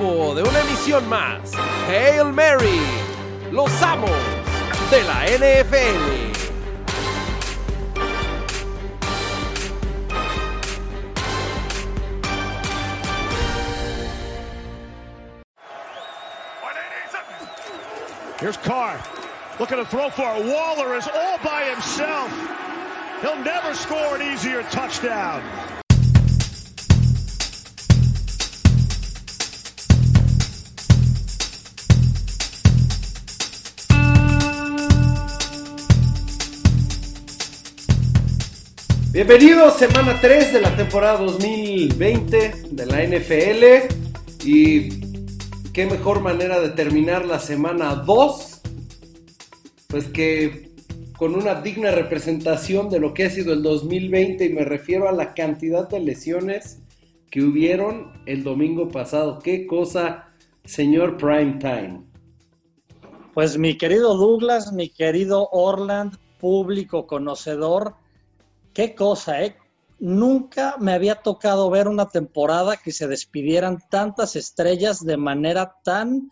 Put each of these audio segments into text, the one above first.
tiempo de una emisión más. Hail Mary, los amos de la NFL. Here's Carr. Looking to throw for. Waller is all by himself. He'll never score an easier touchdown. Bienvenidos, semana 3 de la temporada 2020 de la NFL. Y qué mejor manera de terminar la semana 2, pues que con una digna representación de lo que ha sido el 2020 y me refiero a la cantidad de lesiones que hubieron el domingo pasado. Qué cosa, señor Prime Time. Pues mi querido Douglas, mi querido Orland, público conocedor, qué cosa, ¿eh? Nunca me había tocado ver una temporada que se despidieran tantas estrellas de manera tan,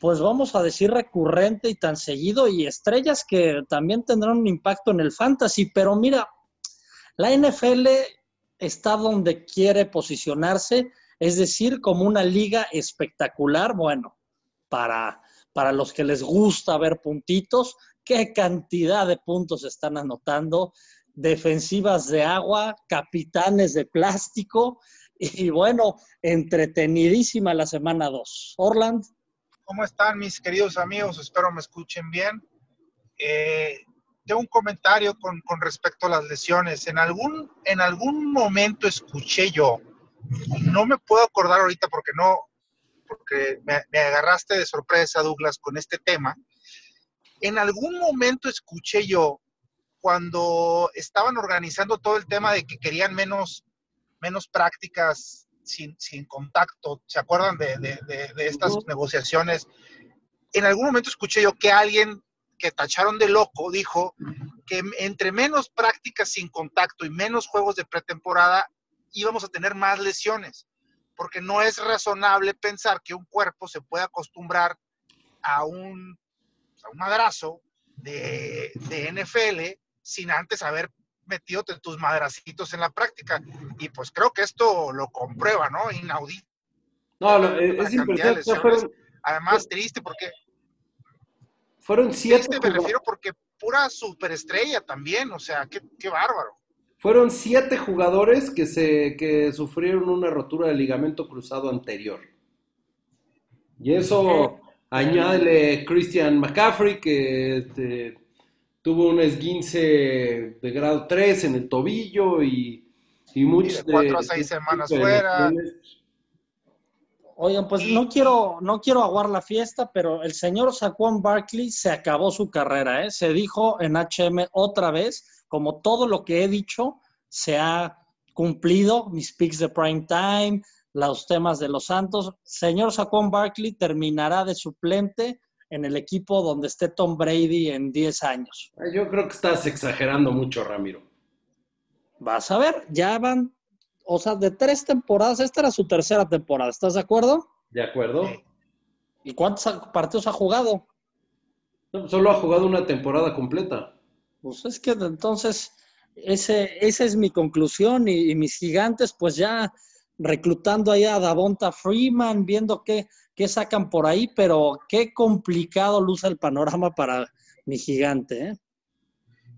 pues vamos a decir, recurrente y tan seguido, y estrellas que también tendrán un impacto en el fantasy. Pero mira, la NFL está donde quiere posicionarse, es decir, como una liga espectacular, bueno, para, para los que les gusta ver puntitos, qué cantidad de puntos están anotando defensivas de agua, capitanes de plástico y bueno, entretenidísima la semana 2. Orland. ¿Cómo están mis queridos amigos? Espero me escuchen bien. Eh, tengo un comentario con, con, respecto a las lesiones. En algún, en algún momento escuché yo, no me puedo acordar ahorita porque no, porque me, me agarraste de sorpresa, Douglas, con este tema. En algún momento escuché yo cuando estaban organizando todo el tema de que querían menos, menos prácticas sin, sin contacto, ¿se acuerdan de, de, de, estas negociaciones? En algún momento escuché yo que alguien que tacharon de loco dijo que entre menos prácticas sin contacto y menos juegos de pretemporada íbamos a tener más lesiones, porque no es razonable pensar que un cuerpo se pueda acostumbrar a un, a un madrazo de, de NFL sin antes haber metido tus madracitos en la práctica. Y pues creo que esto lo comprueba, ¿no? Inaudito. No, no es impresionante. Fueron, Además, triste porque... Fueron siete... Triste me refiero porque pura superestrella también, o sea, qué, qué bárbaro. Fueron siete jugadores que, se, que sufrieron una rotura de ligamento cruzado anterior. Y eso añádele Christian McCaffrey, que este, tuvo un esguince de grado 3 en el tobillo y, y muchos de cuatro a seis semanas fuera. Oigan, pues no quiero, no quiero aguar la fiesta, pero el señor Saquon Barkley se acabó su carrera, ¿eh? Se dijo en HM otra vez, como todo lo que he dicho se ha cumplido, mis picks de prime time, los temas de los Santos. Señor Saquon Barkley terminará de suplente en el equipo donde esté Tom Brady en 10 años. Yo creo que estás exagerando mucho, Ramiro. Vas a ver, ya van, o sea, de tres temporadas, esta era su tercera temporada, ¿estás de acuerdo? De acuerdo. ¿Y cuántos partidos ha jugado? solo ha jugado una temporada completa. Pues es que entonces, ese, esa es mi conclusión y, y mis gigantes, pues ya reclutando ahí a Davonta Freeman, viendo qué, qué sacan por ahí, pero qué complicado luce el panorama para mi gigante. ¿eh?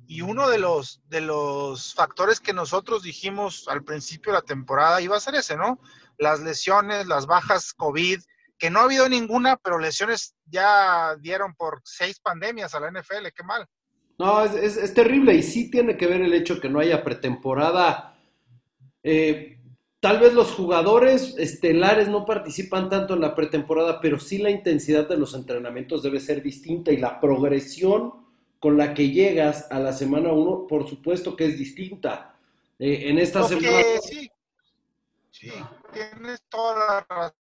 Y uno de los, de los factores que nosotros dijimos al principio de la temporada iba a ser ese, ¿no? Las lesiones, las bajas COVID, que no ha habido ninguna, pero lesiones ya dieron por seis pandemias a la NFL, qué mal. No, es, es, es terrible y sí tiene que ver el hecho que no haya pretemporada. Eh, Tal vez los jugadores estelares no participan tanto en la pretemporada, pero sí la intensidad de los entrenamientos debe ser distinta y la progresión con la que llegas a la semana 1, por supuesto que es distinta. Eh, en esta okay, semana... Sí, sí, tienes toda la razón.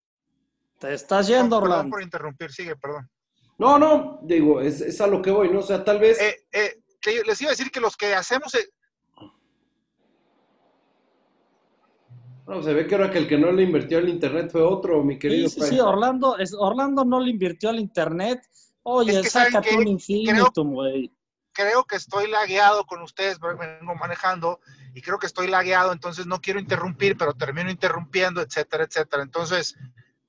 Te estás yendo, Perdón Orlando. por interrumpir, sigue, perdón. No, no, digo, es, es, a lo que voy, ¿no? O sea, tal vez... Eh, eh, les iba a decir que los que hacemos... No, se ve que ahora que el que no le invirtió al internet fue otro, mi querido. Sí, sí, sí, Orlando, es, Orlando no le invirtió al internet. Oye, sácate un infinitum, güey. Creo que estoy lagueado con ustedes, vengo manejando y creo que estoy lagueado, entonces no quiero interrumpir, pero termino interrumpiendo, etcétera, etcétera. Entonces,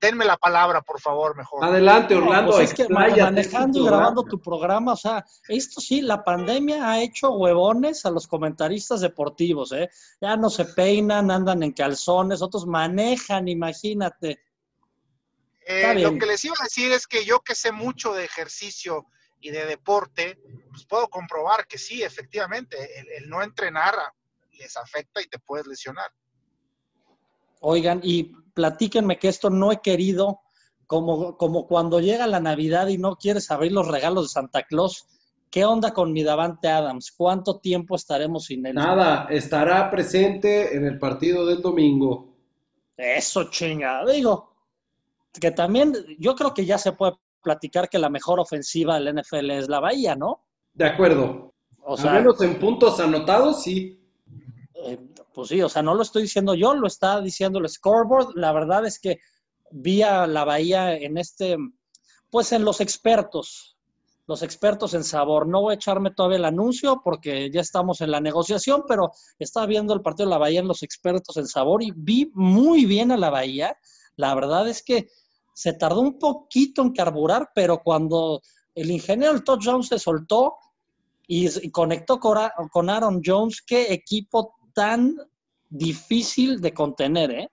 denme la palabra, por favor, mejor. Adelante, Orlando. pues es que manejando y grabando tu programa, o sea, esto sí, la pandemia ha hecho huevones a los comentaristas deportivos, ¿eh? Ya no se peinan, andan en calzones, otros manejan, imagínate. Eh, lo que les iba a decir es que yo que sé mucho de ejercicio y de deporte, pues puedo comprobar que sí, efectivamente, el no entrenar les afecta y te puedes lesionar. Oigan, y platíquenme que esto no he querido, como, como cuando llega la Navidad y no quieres abrir los regalos de Santa Claus. ¿Qué onda con mi Davante Adams? ¿Cuánto tiempo estaremos sin él? Nada, estará presente en el partido del domingo. Eso chinga. Digo, que también yo creo que ya se puede platicar que la mejor ofensiva del NFL es la Bahía, ¿no? De acuerdo. O sea, menos en puntos anotados, sí. Eh, pues sí, o sea, no lo estoy diciendo yo, lo está diciendo el scoreboard. La verdad es que vi a la Bahía en este, pues en los expertos, los expertos en sabor. No voy a echarme todavía el anuncio porque ya estamos en la negociación, pero estaba viendo el partido de la Bahía en los expertos en sabor y vi muy bien a la Bahía. La verdad es que se tardó un poquito en carburar, pero cuando el ingeniero Todd Jones se soltó y, conectó con Aaron Jones, qué equipo tan difícil de contener, ¿eh?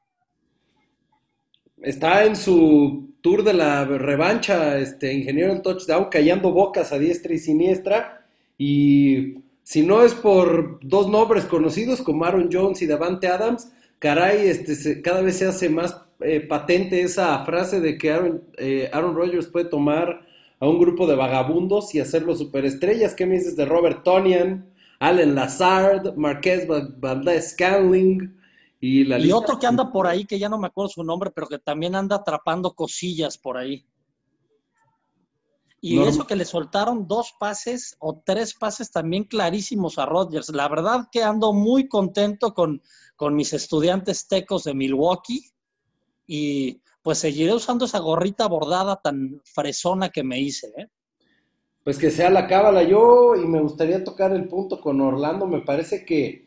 Está en su tour de la revancha, este ingeniero del touchdown, callando bocas a diestra y siniestra. Y si no es por dos nombres conocidos como Aaron Jones y Davante Adams, caray, este, cada vez se hace más eh, patente esa frase de que Aaron, eh, Aaron Rodgers puede tomar a un grupo de vagabundos y hacerlos superestrellas. ¿Qué me dices de Robert Tonian? Allen Lazard, Marquez Valdez Scanling y la Y otro que anda por ahí, que ya no me acuerdo su nombre, pero que también anda atrapando cosillas por ahí. Y eso que le soltaron dos pases o tres pases también clarísimos a Rodgers. La verdad que ando muy contento con, con mis estudiantes tecos de Milwaukee y pues seguiré usando esa gorrita bordada tan fresona que me hice. ¿eh? Pues que sea la cábala. Yo, y me gustaría tocar el punto con Orlando, me parece que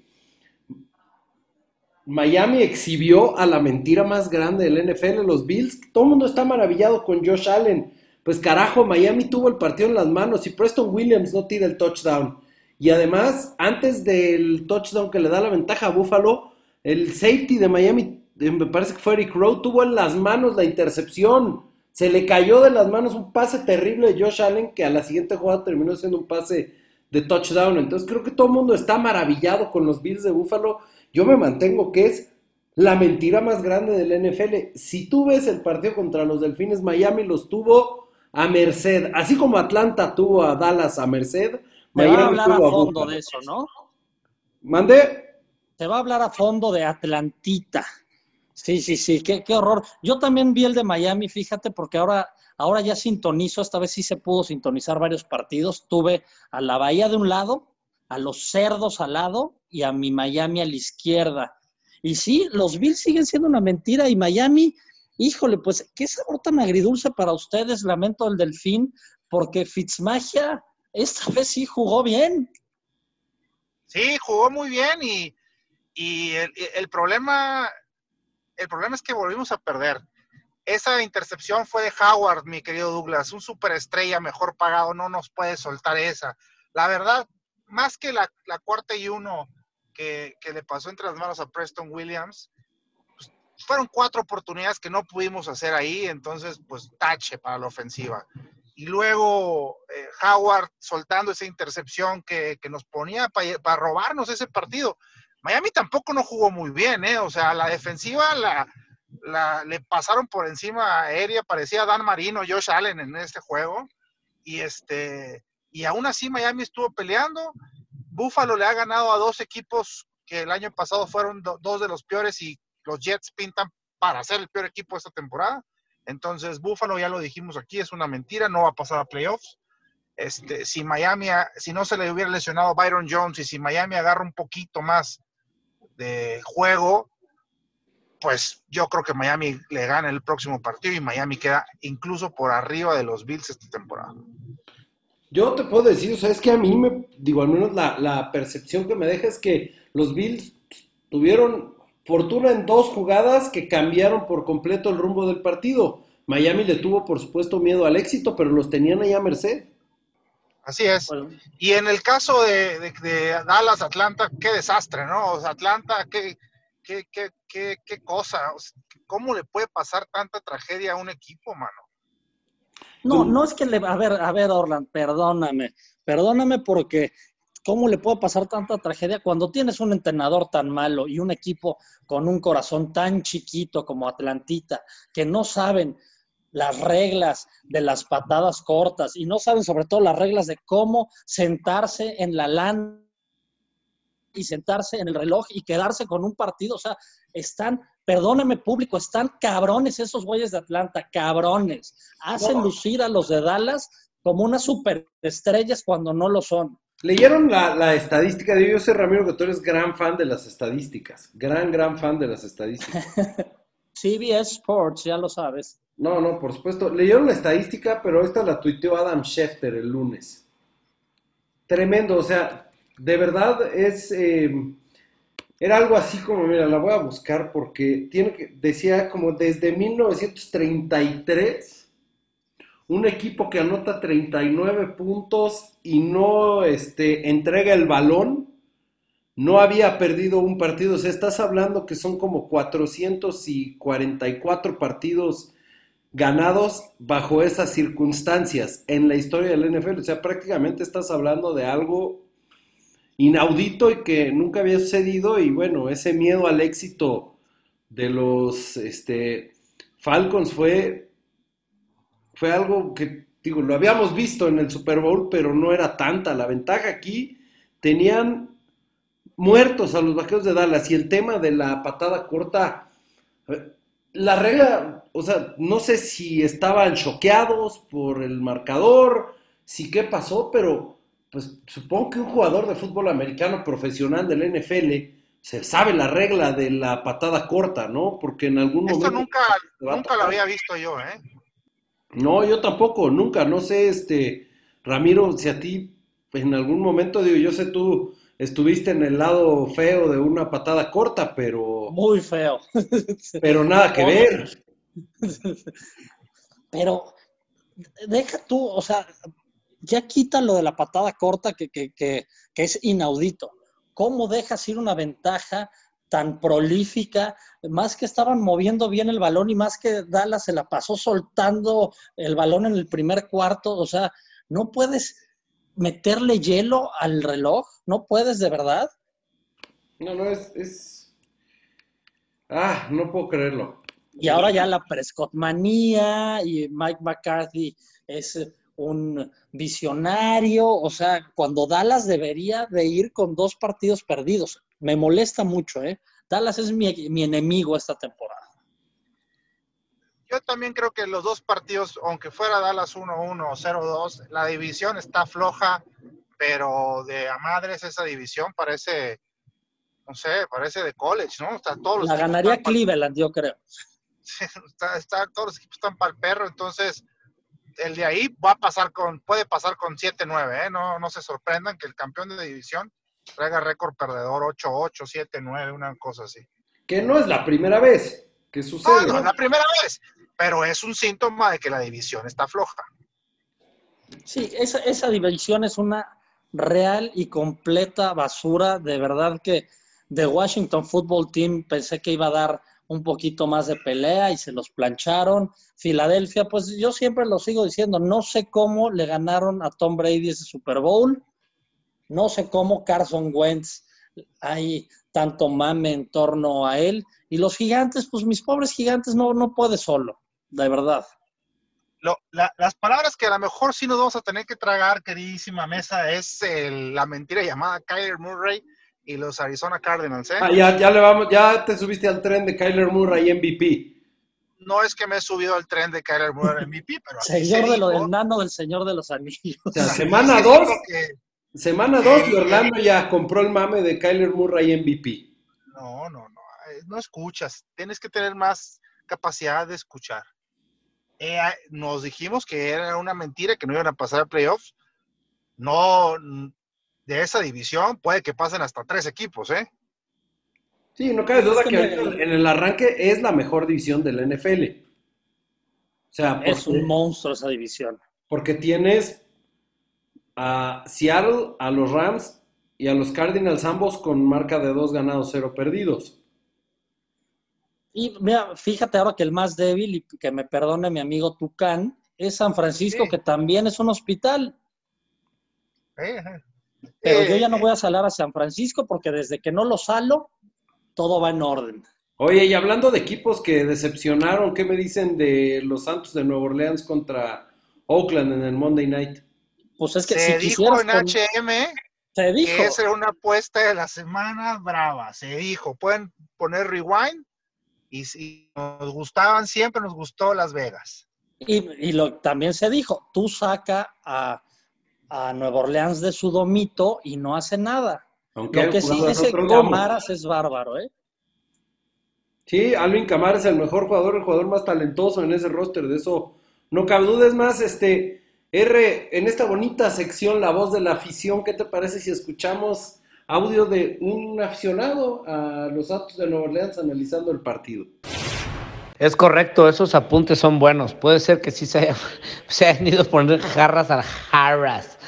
Miami exhibió a la mentira más grande del NFL, los Bills. Todo el mundo está maravillado con Josh Allen. Pues carajo, Miami tuvo el partido en las manos y Preston Williams no tira el touchdown. Y además, antes del touchdown que le da la ventaja a Buffalo, el safety de Miami, eh, me parece que fue Eric Rowe, tuvo en las manos la intercepción. Se le cayó de las manos un pase terrible de Josh Allen que a la siguiente jugada terminó siendo un pase de touchdown. Entonces creo que todo el mundo está maravillado con los Bills de Buffalo. Yo me mantengo que es la mentira más grande del NFL. Si tú ves el partido contra los Delfines, Miami los tuvo a merced. Así como Atlanta tuvo a Dallas a merced. Me va a hablar a fondo de eso, ¿no? ¿Mande? Se va a hablar a fondo de Atlantita. Sí, sí, sí, qué, horror. Yo también vi el de Miami, fíjate, porque ahora, ahora ya sintonizo, esta vez sí se pudo sintonizar varios partidos. Tuve a la Bahía de un lado, a los Cerdos al lado y a mi Miami a la izquierda. Y sí, los Bills siguen siendo una mentira y Miami, híjole, pues qué sabor tan agridulce para ustedes, lamento el delfín, porque Fitzmagia esta vez sí jugó bien. Sí, jugó muy bien y, y el problema el problema es que volvimos a perder. Esa intercepción fue de Howard, mi querido Douglas, un superestrella mejor pagado, no nos puede soltar esa. La verdad, más que la, cuarta y uno que, le pasó entre las manos a Preston Williams, pues, fueron cuatro oportunidades que no pudimos hacer ahí, entonces pues tache para la ofensiva. Y luego eh, Howard soltando esa intercepción que, nos ponía para robarnos ese partido. Miami tampoco no jugó muy bien, ¿eh? O sea, la defensiva la, le pasaron por encima aérea, parecía Dan Marino, Josh Allen en este juego. Y este, y aún así Miami estuvo peleando. Buffalo le ha ganado a dos equipos que el año pasado fueron dos de los peores y los Jets pintan para ser el peor equipo esta temporada. Entonces, Buffalo, ya lo dijimos aquí, es una mentira, no va a pasar a playoffs. Este, si Miami, si no se le hubiera lesionado Byron Jones y si Miami agarra un poquito más de juego, pues yo creo que Miami le gana el próximo partido y Miami queda incluso por arriba de los Bills esta temporada. Yo te puedo decir, o sea, es que a mí me, digo, al menos la, la percepción que me deja es que los Bills tuvieron fortuna en dos jugadas que cambiaron por completo el rumbo del partido. Miami le tuvo, por supuesto, miedo al éxito, pero los tenían ahí a merced. Así es. Y en el caso de, de, Dallas, Atlanta, qué desastre, ¿no? O sea, Atlanta, qué, qué, qué, qué, qué cosa. ¿Cómo le puede pasar tanta tragedia a un equipo, mano? No, no es que le... A ver, a ver, Orland, perdóname. Perdóname porque ¿cómo le puede pasar tanta tragedia cuando tienes un entrenador tan malo y un equipo con un corazón tan chiquito como Atlantita, que no saben las reglas de las patadas cortas y no saben sobre todo las reglas de cómo sentarse en la lana y sentarse en el reloj y quedarse con un partido. O sea, están, perdóneme público, están cabrones esos güeyes de Atlanta, cabrones. Hacen lucir a los de Dallas como unas superestrellas cuando no lo son. ¿Leyeron la, la estadística? de Yo sé, Ramiro, que tú eres gran fan de las estadísticas. Gran, gran fan de las estadísticas. CBS Sports, ya lo sabes. No, no, por supuesto. Leyeron la estadística, pero esta la tuiteó Adam Schefter el lunes. Tremendo, o sea, de verdad es... Eh, era algo así como, mira, la voy a buscar porque tiene que, decía como desde 1933, un equipo que anota 39 puntos y no este, entrega el balón, no había perdido un partido. O sea, estás hablando que son como 444 partidos ganados bajo esas circunstancias en la historia del NFL. O sea, prácticamente estás hablando de algo inaudito y que nunca había sucedido y bueno, ese miedo al éxito de los este, Falcons fue, fue algo que, digo, lo habíamos visto en el Super Bowl, pero no era tanta. La ventaja aquí tenían muertos a los vaqueros de Dallas y el tema de la patada corta, la regla, o sea, no sé si estaban choqueados por el marcador, si qué pasó, pero pues supongo que un jugador de fútbol americano profesional del NFL se sabe la regla de la patada corta, ¿no? Porque en algún Esto momento... nunca, nunca lo había visto yo, ¿eh? No, yo tampoco, nunca, no sé, este, Ramiro, si a ti en algún momento, digo, yo sé tú estuviste en el lado feo de una patada corta, pero... Muy feo. Pero nada que ver. Pero deja tú, o sea, ya quita lo de la patada corta que, que, que, que es inaudito. ¿Cómo dejas ir una ventaja tan prolífica, más que estaban moviendo bien el balón y más que Dallas se la pasó soltando el balón en el primer cuarto, o sea, no puedes meterle hielo al reloj, no puedes de verdad. No, no, es, es... Ah, no puedo creerlo. Y ahora ya la Prescott manía y Mike McCarthy es un visionario, o sea, cuando Dallas debería de ir con dos partidos perdidos. Me molesta mucho, ¿eh? Dallas es mi, mi enemigo esta temporada. Yo también creo que los dos partidos, aunque fuera Dallas 1-1 o 0-2, la división está floja, pero de a madres esa división parece, no sé, parece de college, ¿no? Está, todos los la ganaría Cleveland, yo creo. Está, está, todos los equipos están para el perro, entonces el de ahí va a pasar con, puede pasar con 7-9, ¿eh? No, no se sorprendan que el campeón de división traiga récord perdedor 8-8, 7-9, una cosa así. Que no es la primera vez que sucede. No, no es la primera vez, pero es un síntoma de que la división está floja. Sí, esa, esa división es una real y completa basura. De verdad que de Washington Football Team pensé que iba a dar un poquito más de pelea y se los plancharon. Filadelfia, pues yo siempre lo sigo diciendo, no sé cómo le ganaron a Tom Brady ese Super Bowl, no sé cómo Carson Wentz hay tanto mame en torno a él. Y los gigantes, pues mis pobres gigantes no, no puede solo, de verdad. Lo, la, las palabras que a lo mejor sí nos vamos a tener que tragar, queridísima mesa, es el, la mentira llamada Kyler Murray y los Arizona Cardinals. ¿eh? Ah, ya, ya, le vamos, ya te subiste al tren de Kyler Murray MVP. No es que me he subido al tren de Kyler Murray MVP, pero... señor de lo del nano del Señor de los Anillos. O sea, semana 2, que... semana 2 y Orlando ya compró el mame de Kyler Murray MVP. No, no, no. no escuchas, tienes que tener más capacidad de escuchar. Eh, nos dijimos que era una mentira, que no iban a pasar a playoffs. No, de esa división puede que pasen hasta tres equipos, ¿eh? Sí, no cabe duda que en el arranque es la mejor división del NFL. O sea, es un monstruo esa división. Porque tienes a Seattle, a los Rams y a los Cardinals ambos con marca de dos ganados, cero perdidos. Y mira, fíjate ahora que el más débil, y que me perdone mi amigo Tucán, es San Francisco, que también es un hospital. Pero yo ya no voy a salar a San Francisco porque desde que no lo salo, todo va en orden. Oye, y hablando de equipos que decepcionaron, ¿qué me dicen de los Santos de Nueva Orleans contra Oakland en el Monday Night? Pues es que se si dijo en HM se dijo. que esa era una apuesta de la semana brava. Se dijo, pueden poner rewind y si nos gustaban siempre, nos gustó Las Vegas. Y, lo, también se dijo, tú saca a, a Nueva Orleans de su domito y no hace nada. Aunque lo que sí ese Camaras es bárbaro, ¿eh? Sí, Alvin Camaras es el mejor jugador, el jugador más talentoso en ese roster, de eso no cabe duda. Es más, este, R, en esta bonita sección, La Voz de la Afición, ¿qué te parece si escuchamos audio de un aficionado a los Santos de Nueva Orleans analizando el partido? Es correcto, esos apuntes son buenos. Puede ser que sí se, se hayan ido a poner jarras a jarras.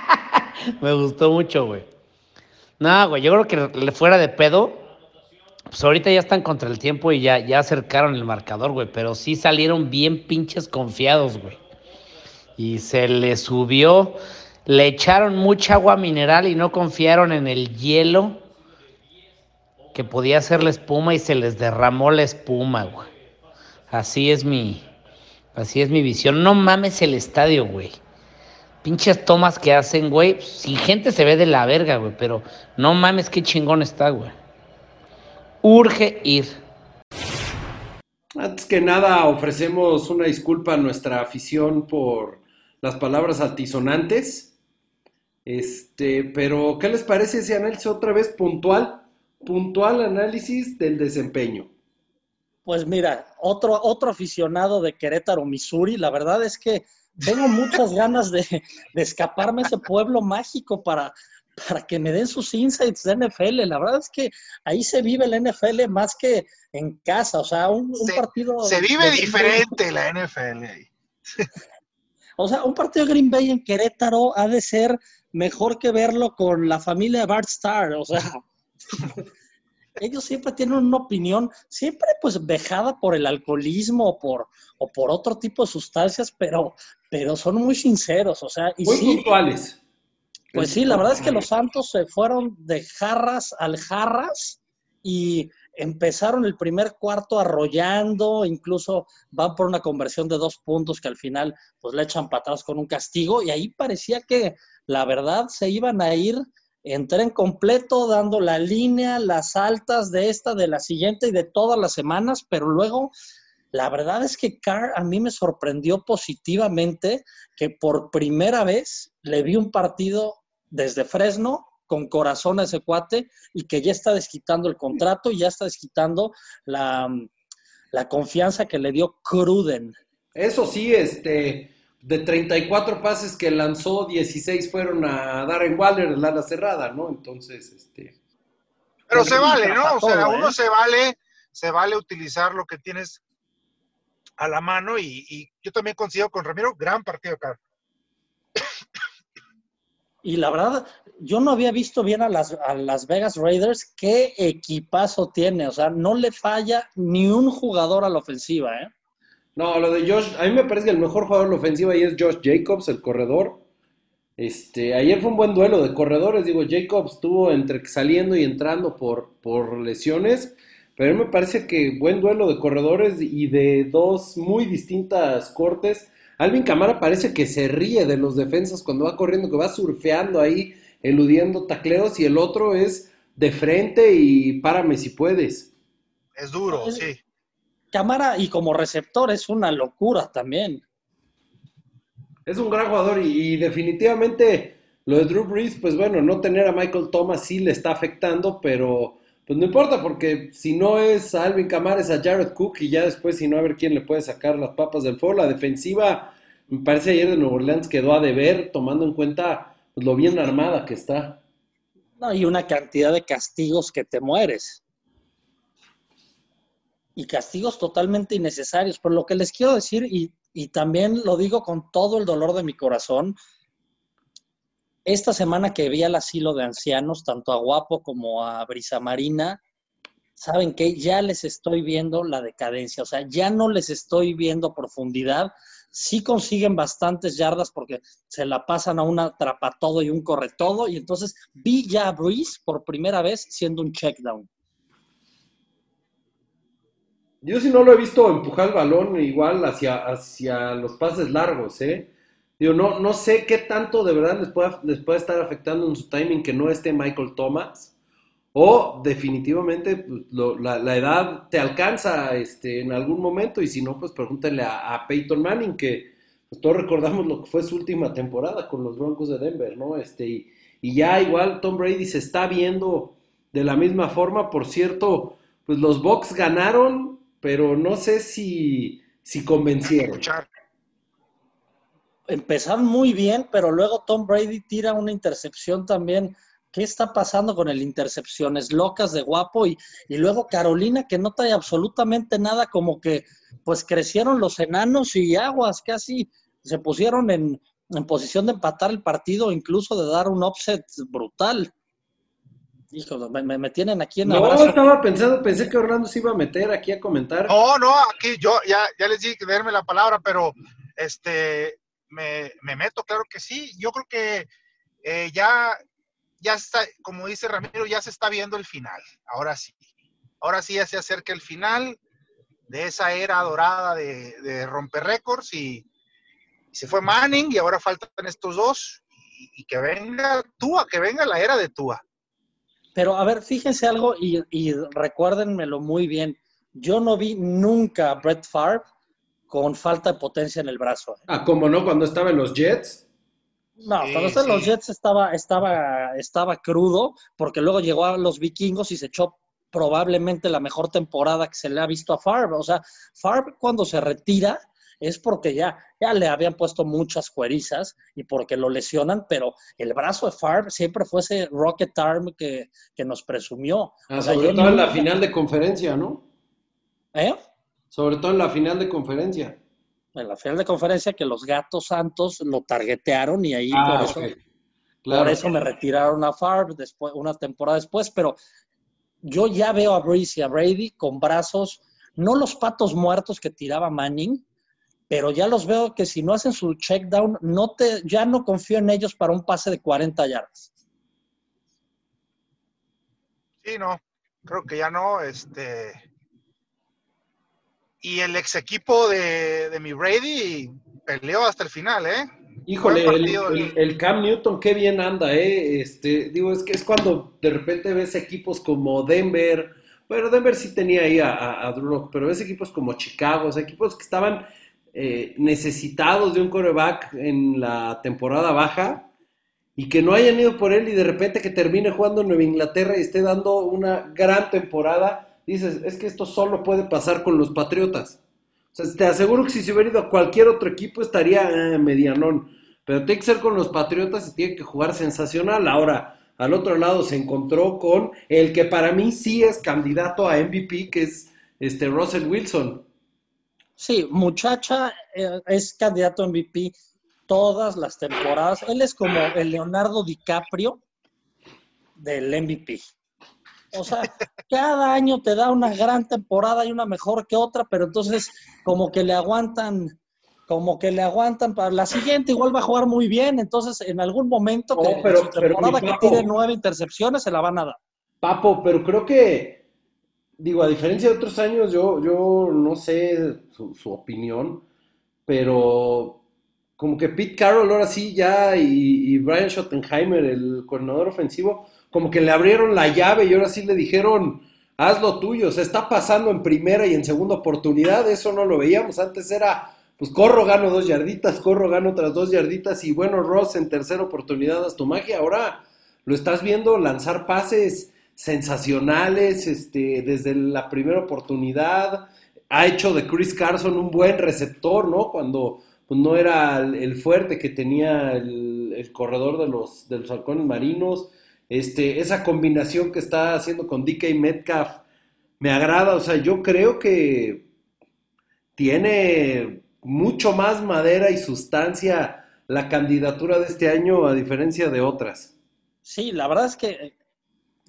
Me gustó mucho, güey. No, güey, yo creo que le fuera de pedo. Pues ahorita ya están contra el tiempo y ya, ya acercaron el marcador, güey. Pero sí salieron bien pinches confiados, güey y se le subió, le echaron mucha agua mineral y no confiaron en el hielo que podía hacer la espuma y se les derramó la espuma, güey. Así es mi, así es mi visión. No mames el estadio, güey. Pinches tomas que hacen, güey. Sin gente se ve de la verga, güey. Pero no mames qué chingón está, güey. Urge ir. Antes que nada, ofrecemos una disculpa a nuestra afición por las palabras altisonantes. Este, pero, ¿qué les parece ese análisis otra vez puntual? Puntual análisis del desempeño. Pues mira, otro, otro aficionado de Querétaro, Missouri, la verdad es que tengo muchas ganas de, escaparme a ese pueblo mágico para, para que me den sus insights de NFL. La verdad es que ahí se vive el NFL más que en casa. O sea, un, partido. Se vive diferente la NFL ahí. O sea, un partido de Green Bay en Querétaro ha de ser mejor que verlo con la familia de Bart Starr. O sea, ellos siempre tienen una opinión, siempre pues vejada por el alcoholismo o por, o por otro tipo de sustancias, pero, pero son muy sinceros. O sea, y muy puntuales. Pues sí, la verdad es que los Santos se fueron de jarras al jarras y empezaron el primer cuarto arrollando, incluso van por una conversión de dos puntos que al final pues le echan patadas con un castigo y ahí parecía que la verdad se iban a ir en tren completo dando la línea, las altas de esta, de la siguiente y de todas las semanas, pero luego la verdad es que Carr a mí me sorprendió positivamente que por primera vez le vi un partido desde Fresno con corazón a ese cuate y que ya está desquitando el contrato y ya está desquitando la, confianza que le dio Cruden. Eso sí, este, de 34 pases que lanzó, 16 fueron a Darren Waller, la ala cerrada, ¿no? Entonces, este... Pero se vale, ¿no? O sea, uno ¿eh? se vale, se vale utilizar lo que tienes a la mano y, yo también coincido con Ramiro, gran partido acá. Y la verdad, yo no había visto bien a las, a las Vegas Raiders. Qué equipazo tiene. O sea, no le falla ni un jugador a la ofensiva, ¿eh? No, lo de Josh, a mí me parece que el mejor jugador a la ofensiva ahí es Josh Jacobs, el corredor. Este, ayer fue un buen duelo de corredores. Digo, Jacobs estuvo entre saliendo y entrando por, por lesiones. Pero a mí me parece que buen duelo de corredores y de dos muy distintas cortes. Alvin Camara parece que se ríe de los defensas cuando va corriendo, que va surfeando ahí eludiendo tacleos y el otro es de frente y párame si puedes. Es duro, sí. Cámara y como receptor es una locura también. Es un gran jugador y, definitivamente lo de Drew Brees, pues bueno, no tener a Michael Thomas sí le está afectando, pero pues no importa, porque si no es a Alvin Kamara, es a Jared Cook y ya después, si no, a ver quién le puede sacar las papas del fuego. La defensiva, me parece ayer de Nueva Orleans quedó a deber, tomando en cuenta pues, lo bien armada que está. No, y una cantidad de castigos que te mueres. Y castigos totalmente innecesarios. Pero lo que les quiero decir, y, y también lo digo con todo el dolor de mi corazón, esta semana que vi al asilo de ancianos, tanto a Guapo como a Brisa Marina, saben que ya les estoy viendo la decadencia, o sea, ya no les estoy viendo profundidad. Sí consiguen bastantes yardas porque se la pasan a una trapa todo y un corre todo, y entonces vi ya a Breeze por primera vez siendo un check down. Yo sí no lo he visto empujar el balón igual hacia, hacia los pases largos, ¿eh? Digo, no, no sé qué tanto de verdad les puede, les estar afectando en su timing que no esté Michael Thomas. O definitivamente pues, la, edad te alcanza este, en algún momento y si no, pues pregúntenle a, a Peyton Manning, que pues, todos recordamos lo que fue su última temporada con los Broncos de Denver, ¿no? Este, y, y ya igual Tom Brady se está viendo de la misma forma. Por cierto, pues los Bucks ganaron, pero no sé si, si convencieron empezaron muy bien, pero luego Tom Brady tira una intercepción también. ¿Qué está pasando con el intercepciones locas de guapo? Y, y luego Carolina, que no trae absolutamente nada, como que pues crecieron los enanos y aguas, casi se pusieron en, en posición de empatar el partido, incluso de dar un offset brutal. Hijo, me, me, tienen aquí en No, abrazo. estaba pensando, pensé que Orlando se iba a meter aquí a comentar. No, no, aquí yo ya, ya les dije que darme la palabra, pero este me, me, meto, claro que sí. Yo creo que eh, ya, ya está, como dice Ramiro, ya se está viendo el final. Ahora sí. Ahora sí ya se acerca el final de esa era dorada de, romper récords y, se fue Manning y ahora faltan estos dos y, y, que venga Tua, que venga la era de Tua. Pero a ver, fíjense algo y, y recuérdenmelo muy bien. Yo no vi nunca a Brett Favre con falta de potencia en el brazo. ¿eh? Ah, ¿cómo no? Cuando estaba en los Jets. No, sí, cuando estaba en los Jets estaba, estaba, estaba crudo, porque luego llegó a los vikingos y se echó probablemente la mejor temporada que se le ha visto a Favre. O sea, Favre cuando se retira es porque ya, ya le habían puesto muchas cuerizas y porque lo lesionan, pero el brazo de Favre siempre fue ese rocket arm que, que nos presumió. Ah, o sea, sobre todo en la final de conferencia, ¿no? ¿Eh? Sobre todo en la final de conferencia. En la final de conferencia que los gatos santos lo targetearon y ahí ah, por, eso, okay. claro. por eso me retiraron a Favre después, una temporada después, pero yo ya veo a Breeze y a Brady con brazos, no los patos muertos que tiraba Manning, pero ya los veo que si no hacen su check down, no te, ya no confío en ellos para un pase de 40 yardas. Sí, no, creo que ya no, este, y el ex equipo de, de mi Brady peleó hasta el final, ¿eh? Híjole, el, el, el, Cam Newton, qué bien anda, ¿eh? Este, digo, es que es cuando de repente ves equipos como Denver, bueno, Denver sí tenía ahí a, a, a Drew pero ves equipos como Chicago, o sea, equipos que estaban eh, necesitados de un coreback en la temporada baja y que no hayan ido por él y de repente que termine jugando en Nueva Inglaterra y esté dando una gran temporada dices, es que esto solo puede pasar con los Patriotas. O sea, te aseguro que si se hubiera ido a cualquier otro equipo estaría eh, medianón. Pero tiene que ser con los Patriotas y tiene que jugar sensacional. Ahora, al otro lado se encontró con el que para mí sí es candidato a MVP, que es este Russell Wilson. Sí, muchacha eh, es candidato a MVP todas las temporadas. Él es como el Leonardo DiCaprio del MVP. O sea, cada año te da una gran temporada y una mejor que otra, pero entonces como que le aguantan, como que le aguantan para la siguiente, igual va a jugar muy bien, entonces en algún momento que oh, pero, su temporada pero, que tiene nueve intercepciones se la van a dar. Papo, pero creo que, digo, a diferencia de otros años, yo, yo no sé su, su opinión, pero como que Pete Carroll ahora sí ya y, y Brian Schottenheimer, el coordinador ofensivo, como que le abrieron la llave y ahora sí le dijeron, haz lo tuyo, se está pasando en primera y en segunda oportunidad, eso no lo veíamos, antes era, pues corro, gano dos yarditas, corro, gano otras dos yarditas y bueno, Ross en tercera oportunidad haz tu magia, ahora lo estás viendo lanzar pases sensacionales este, desde la primera oportunidad. Ha hecho de Chris Carson un buen receptor, ¿no? Cuando pues, no era el, fuerte que tenía el, corredor de los, de los halcones marinos. Este, esa combinación que está haciendo con DK Metcalf me agrada. O sea, yo creo que tiene mucho más madera y sustancia la candidatura de este año a diferencia de otras. Sí, la verdad es que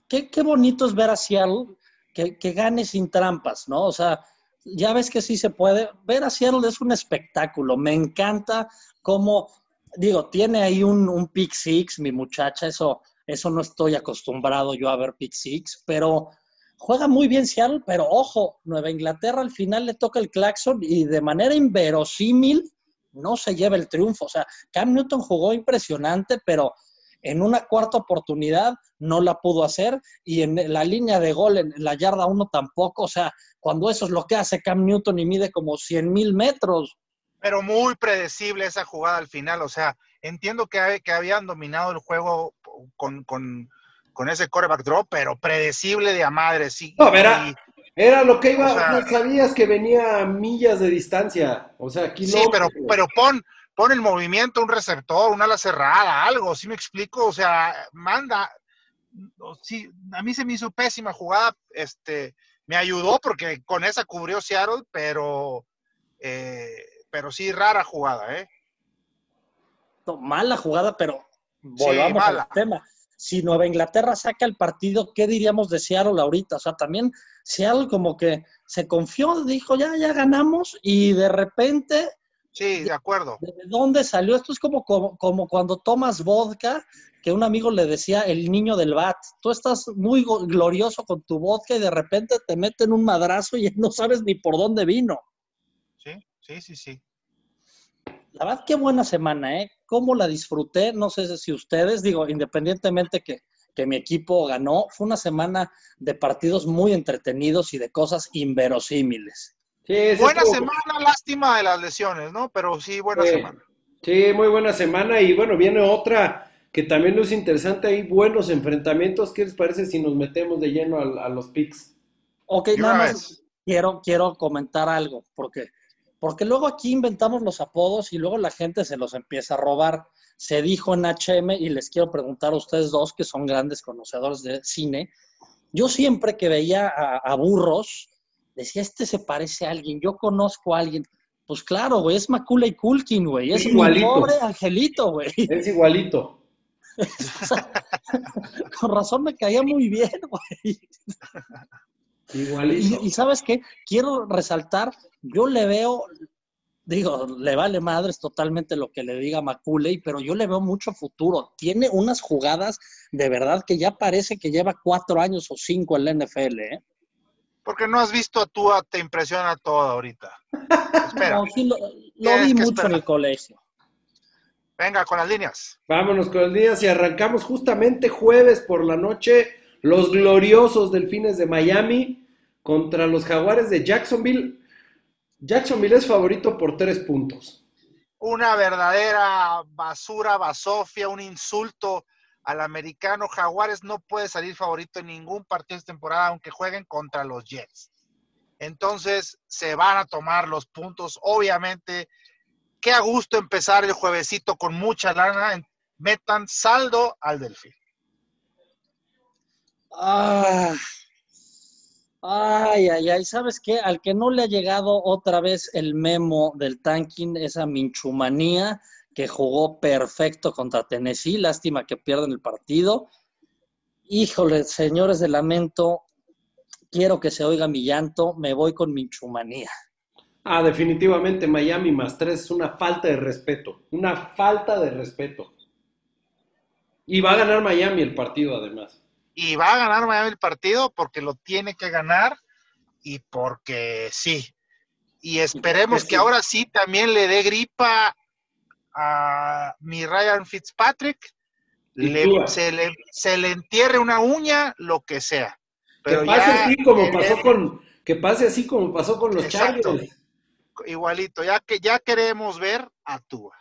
qué, qué bonito es ver a Seattle que, que, gane sin trampas, ¿no? O sea, ya ves que sí se puede. Ver a Seattle es un espectáculo. Me encanta cómo, digo, tiene ahí un, un pick six, mi muchacha, eso, eso no estoy acostumbrado yo a ver pick six, pero juega muy bien Seattle, pero ojo, Nueva Inglaterra al final le toca el claxon y de manera inverosímil no se lleva el triunfo. O sea, Cam Newton jugó impresionante, pero en una cuarta oportunidad no la pudo hacer y en la línea de gol, en la yarda uno tampoco. O sea, cuando eso es lo que hace Cam Newton y mide como 100 mil metros. Pero muy predecible esa jugada al final. O sea, entiendo que, que habían dominado el juego con, con con ese coreback drop, pero predecible de a madre, sí. No, era, era lo que iba, sabías que venía a millas de distancia, o sea, aquí Sí, pero, pero pon, pon el movimiento, un receptor, una ala cerrada, algo, ¿sí me explico? O sea, manda, sí, a mí se me hizo pésima jugada, este, me ayudó porque con esa cubrió Seattle, pero, eh, pero sí, rara jugada, ¿eh? Mala jugada, pero volvamos al tema si Nueva Inglaterra saca el partido, ¿qué diríamos de Seattle ahorita? O sea, también Seattle como que se confió, dijo, ya, ya ganamos y de repente... Sí, de acuerdo. ¿De dónde salió? Esto es como, como, cuando tomas vodka, que un amigo le decía el niño del bat. Tú estás muy glorioso con tu vodka y de repente te meten un madrazo y no sabes ni por dónde vino. Sí, sí, sí, sí. La verdad, qué buena semana, ¿eh? ¿Cómo la disfruté? No sé si ustedes, digo, independientemente que, mi equipo ganó, fue una semana de partidos muy entretenidos y de cosas inverosímiles. Sí, buena semana, lástima de las lesiones, ¿no? Pero sí, buena semana. Sí, muy buena semana y bueno, viene otra que también es interesante, hay buenos enfrentamientos. ¿Qué les parece si nos metemos de lleno a, los picks? Ok, nada más quiero, quiero comentar algo, porque porque luego aquí inventamos los apodos y luego la gente se los empieza a robar. Se dijo en HM y les quiero preguntar a ustedes dos que son grandes conocedores de cine. Yo siempre que veía a, burros, decía, este se parece a alguien, yo conozco a alguien. Pues claro, güey, es y Culkin, güey. Es, igualito. mi pobre angelito, güey. Es igualito. con razón me caía muy bien, güey. Igualito. Y, sabes qué, quiero resaltar, yo le veo, digo, le vale madres totalmente lo que le diga Maculey, pero yo le veo mucho futuro. Tiene unas jugadas de verdad que ya parece que lleva cuatro años o cinco en la NFL, ¿eh? Porque no has visto a tú, te impresiona todo ahorita. Espera. lo, vi mucho en el colegio. Venga, con las líneas. Vámonos con las líneas y arrancamos justamente jueves por la noche los gloriosos Delfines de Miami contra los Jaguares de Jacksonville. Jacksonville es favorito por tres puntos. Una verdadera basura, basofia, un insulto al americano. Jaguares no puede salir favorito en ningún partido de temporada, aunque jueguen contra los Jets. Entonces se van a tomar los puntos. Obviamente, qué a gusto empezar el juevesito con mucha lana. Metan saldo al Delfín. Ah, ay, ay, ay, ¿sabes qué? Al que no le ha llegado otra vez el memo del tanking, esa minchumanía que jugó perfecto contra Tennessee, lástima que pierden el partido. Híjole, señores de lamento, quiero que se oiga mi llanto, me voy con minchumanía. Ah, definitivamente Miami más tres es una falta de respeto, una falta de respeto. Y va a ganar Miami el partido además y va a ganar Miami el partido porque lo tiene que ganar y porque sí. Y esperemos que ahora sí también le dé gripa a mi Ryan Fitzpatrick, se, le, se le entierre una uña, lo que sea. Pero que pase así como pasó con que pase así como pasó con los Chargers. Igualito, ya que ya queremos ver a Tua.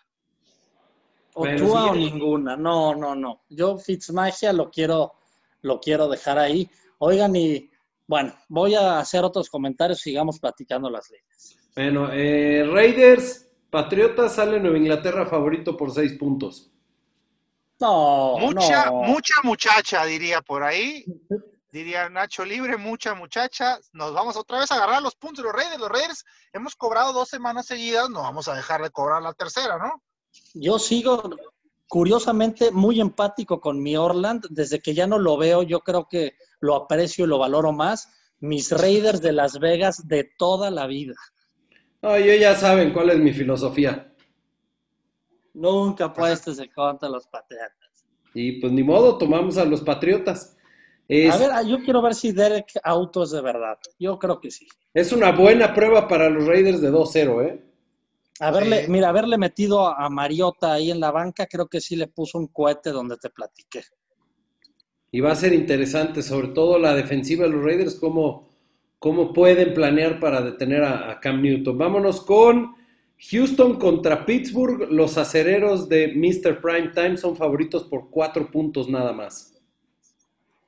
O Tua o ninguna. No, no, no. Yo Fitzmagia lo quiero lo quiero dejar ahí. Oigan, y bueno, voy a hacer otros comentarios, sigamos platicando las líneas. Bueno, eh, Raiders, Patriotas sale Nueva Inglaterra favorito por seis puntos. No, Mucha, no. mucha muchacha, diría por ahí. Diría Nacho Libre, mucha muchacha. Nos vamos otra vez a agarrar los puntos de los Raiders. Los Raiders hemos cobrado dos semanas seguidas, no vamos a dejar de cobrar la tercera, ¿no? Yo sigo curiosamente muy empático con mi Orland. Desde que ya no lo veo, yo creo que lo aprecio y lo valoro más. Mis Raiders de Las Vegas de toda la vida. No, ellos ya saben cuál es mi filosofía. Nunca apuestes en contra los Patriotas. Y pues ni modo, tomamos a los Patriotas. Es, A ver, ah, yo quiero ver si Derek Auto es de verdad. Yo creo que sí. es una buena prueba para los Raiders de 2-0, ¿eh? Haberle, Sí. mira, haberle metido a Mariota ahí en la banca, creo que sí le puso un cohete donde te platiqué. Y va a ser interesante, sobre todo la defensiva de los Raiders, cómo, cómo pueden planear para detener a, a Cam Newton. Vámonos con Houston contra Pittsburgh. Los acereros de Mr. Prime Time son favoritos por cuatro puntos nada más.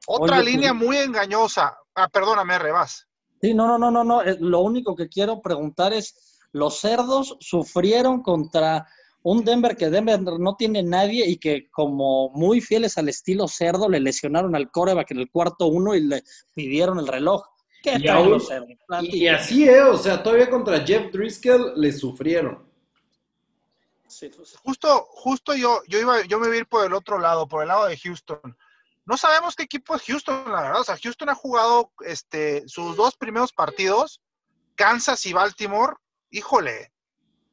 Otra Oye, línea muy engañosa. Ah, perdóname, Rebas. Sí, no, no, no, no, no. eh, Lo único que quiero preguntar es, los cerdos sufrieron contra un Denver que Denver no tiene nadie y que como muy fieles al estilo cerdo le lesionaron al coreback en el cuarto uno y le pidieron el reloj. ¿Qué Y traen aún- los cerdos? Y, y así, ¿eh? O sea, todavía contra Jeff Driscoll le sufrieron. Sí, pues, Justo, justo yo, yo iba, yo me iba a ir por el otro lado, por el lado de Houston. No sabemos qué equipo es Houston, la verdad. O sea, Houston ha jugado este, sus dos primeros partidos, Kansas y Baltimore. Híjole,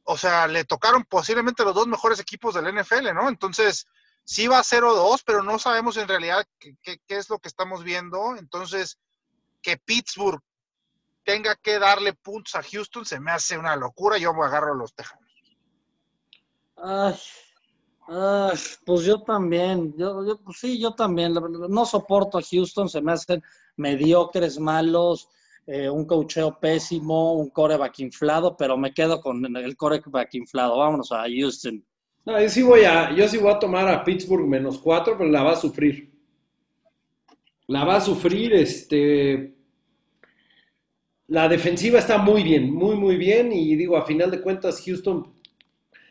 o sea, le tocaron posiblemente los dos mejores equipos del NFL, ¿no? Entonces, sí va 0-2, pero no sabemos en realidad qué, es lo que estamos viendo. Entonces, que Pittsburgh tenga que darle puntos a Houston se me hace una locura. Yo me agarro los Tejanos. Ay, ay, pues yo también, yo, yo, pues sí, yo también. No soporto a Houston, se me hacen mediocres, malos, eh, un cocheo pésimo, un coreback inflado, pero me quedo con el coreback inflado. Vámonos a Houston. No, yo sí voy a, yo sí voy a tomar a Pittsburgh menos cuatro, pero la va a sufrir. La va a sufrir, este. La defensiva está muy bien, muy, muy bien. Y digo, a final de cuentas, Houston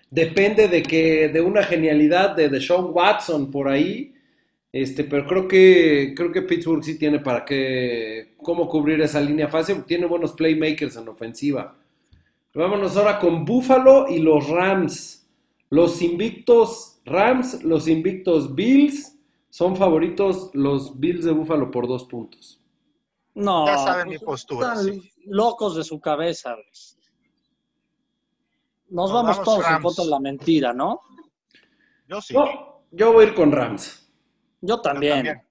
depende de que, de una genialidad de Deshaun Watson por ahí. Este, pero creo que, creo que Pittsburgh sí tiene para qué, cómo cubrir esa línea fácil. Tiene buenos playmakers en ofensiva. Vámonos ahora con Buffalo y los Rams. Los invictos Rams, los invictos Bills, son favoritos los Bills de Buffalo por dos puntos. No, Ya saben mi pues, postura, Están sí. locos de su cabeza. Nos, Nos vamos, vamos todos en Rams. contra de la mentira, ¿no? Yo sí. Yo, yo voy a ir con Rams. Yo también. también.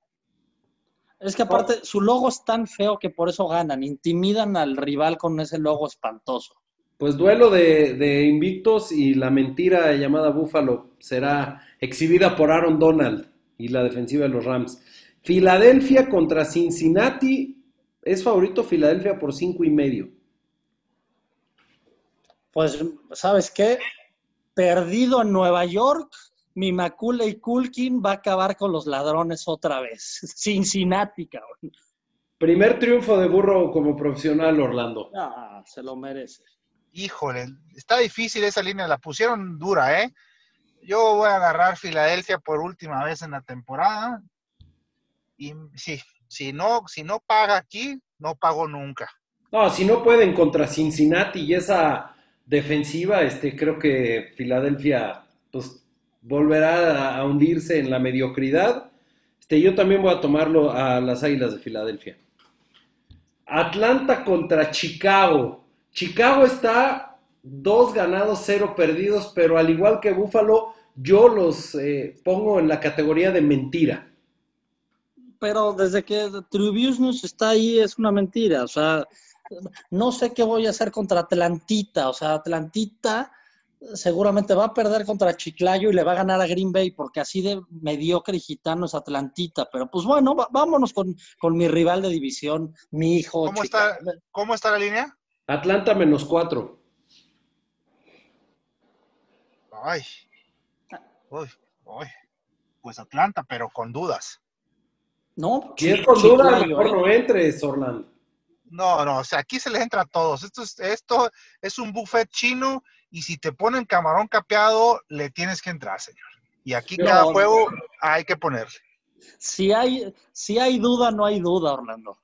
Es que aparte, su logo es tan feo que por eso ganan. Intimidan al rival con ese logo espantoso. Pues duelo de, de invictos y la mentira llamada Buffalo será exhibida por Aaron Donald y la defensiva de los Rams. Filadelfia contra Cincinnati. Es favorito Filadelfia por cinco y medio. Pues, ¿sabes qué? Perdido en Nueva York, mi Macaulay Culkin va a acabar con los ladrones otra vez. Cincinnati, cabrón. Primer triunfo de burro como profesional, Orlando. Ah, se lo merece. Híjole, está difícil esa línea, la pusieron dura, ¿eh? Yo voy a agarrar Filadelfia por última vez en la temporada. Y sí, si no, si no paga aquí, no pago nunca. No, si no pueden contra Cincinnati y esa defensiva, este, creo que Filadelfia pues, volverá a, hundirse en la mediocridad. Este, yo también voy a tomarlo a las Águilas de Filadelfia. Atlanta contra Chicago. Chicago está dos ganados, cero perdidos, pero al igual que Buffalo, yo los eh, pongo en la categoría de mentira. Pero desde que Trubisky está ahí es una mentira. O sea, no sé qué voy a hacer contra Atlantita. O sea, Atlantita seguramente va a perder contra Chiclayo y le va a ganar a Green Bay porque así de mediocre y gitano es Atlantita. Pero pues bueno, va- vámonos con, con mi rival de división, mi hijo. ¿Cómo está. ¿Cómo está la línea? Atlanta menos cuatro. Ay. Uy, uy. Pues Atlanta, pero con dudas. No, Si es con duda, Chiclayo, mejor ¿eh? no entres, Orlando. No, no, o sea, aquí se les entra a todos. Esto es, esto es un buffet chino y si te ponen camarón capeado, le tienes que entrar, señor. Y aquí No, cada no. juego hay que ponerle. Si hay, si hay duda, no hay duda, Orlando.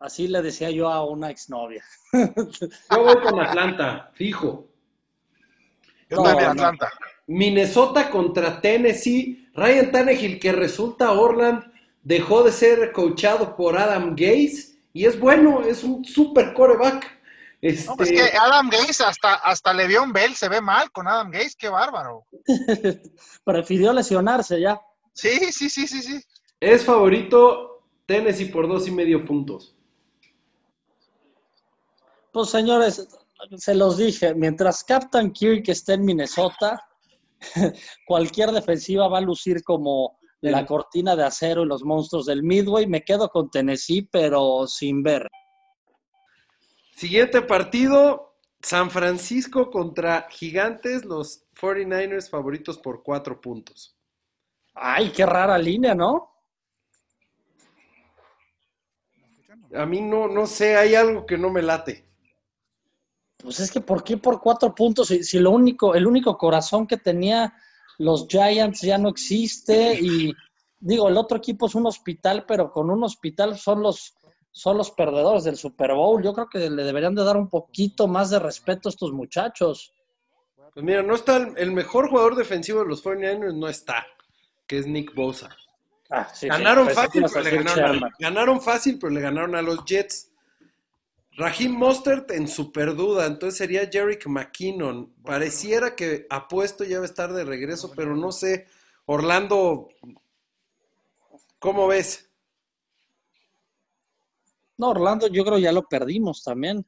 Así le decía yo a una exnovia. Yo voy con Atlanta, fijo. Yo No, también, no. Atlanta. Minnesota contra Tennessee. Ryan Tannehill, que resulta Orland, dejó de ser coachado por Adam Gaze y es bueno, es un super coreback. Este, No, pues que Adam Gaze, hasta, hasta Le'Veon Bell se ve mal con Adam Gaze, qué bárbaro. Prefirió lesionarse ya. Sí, sí, sí, sí, sí. Es favorito Tennessee por dos y medio puntos. Pues señores, se los dije, mientras Captain Kirk esté en Minnesota, cualquier defensiva va a lucir como la cortina de acero y los monstruos del Midway. Me quedo con Tennessee, pero sin ver. Siguiente partido, San Francisco contra Gigantes, los 49ers favoritos por cuatro puntos. Ay, qué rara línea, ¿no? A mí no, no sé, hay algo que no me late. Pues es que ¿por qué por cuatro puntos? Si, si lo único, el único corazón que tenía los Giants ya no existe y digo, el otro equipo es un hospital, pero con un hospital son los, son los perdedores del Super Bowl. Yo creo que le deberían de dar un poquito más de respeto a estos muchachos. Pues mira, no está el, el mejor jugador defensivo de los 49ers, no está, que es Nick Bosa. Ah, sí, Ganaron que fácil, pero le ganaron fácil, pero le ganaron a los Jets. Raheem Mostert en super duda, entonces sería Jerick McKinnon. Pareciera que apuesto ya va a estar de regreso, pero no sé. Orlando, ¿cómo ves? No, Orlando, yo creo ya lo perdimos también.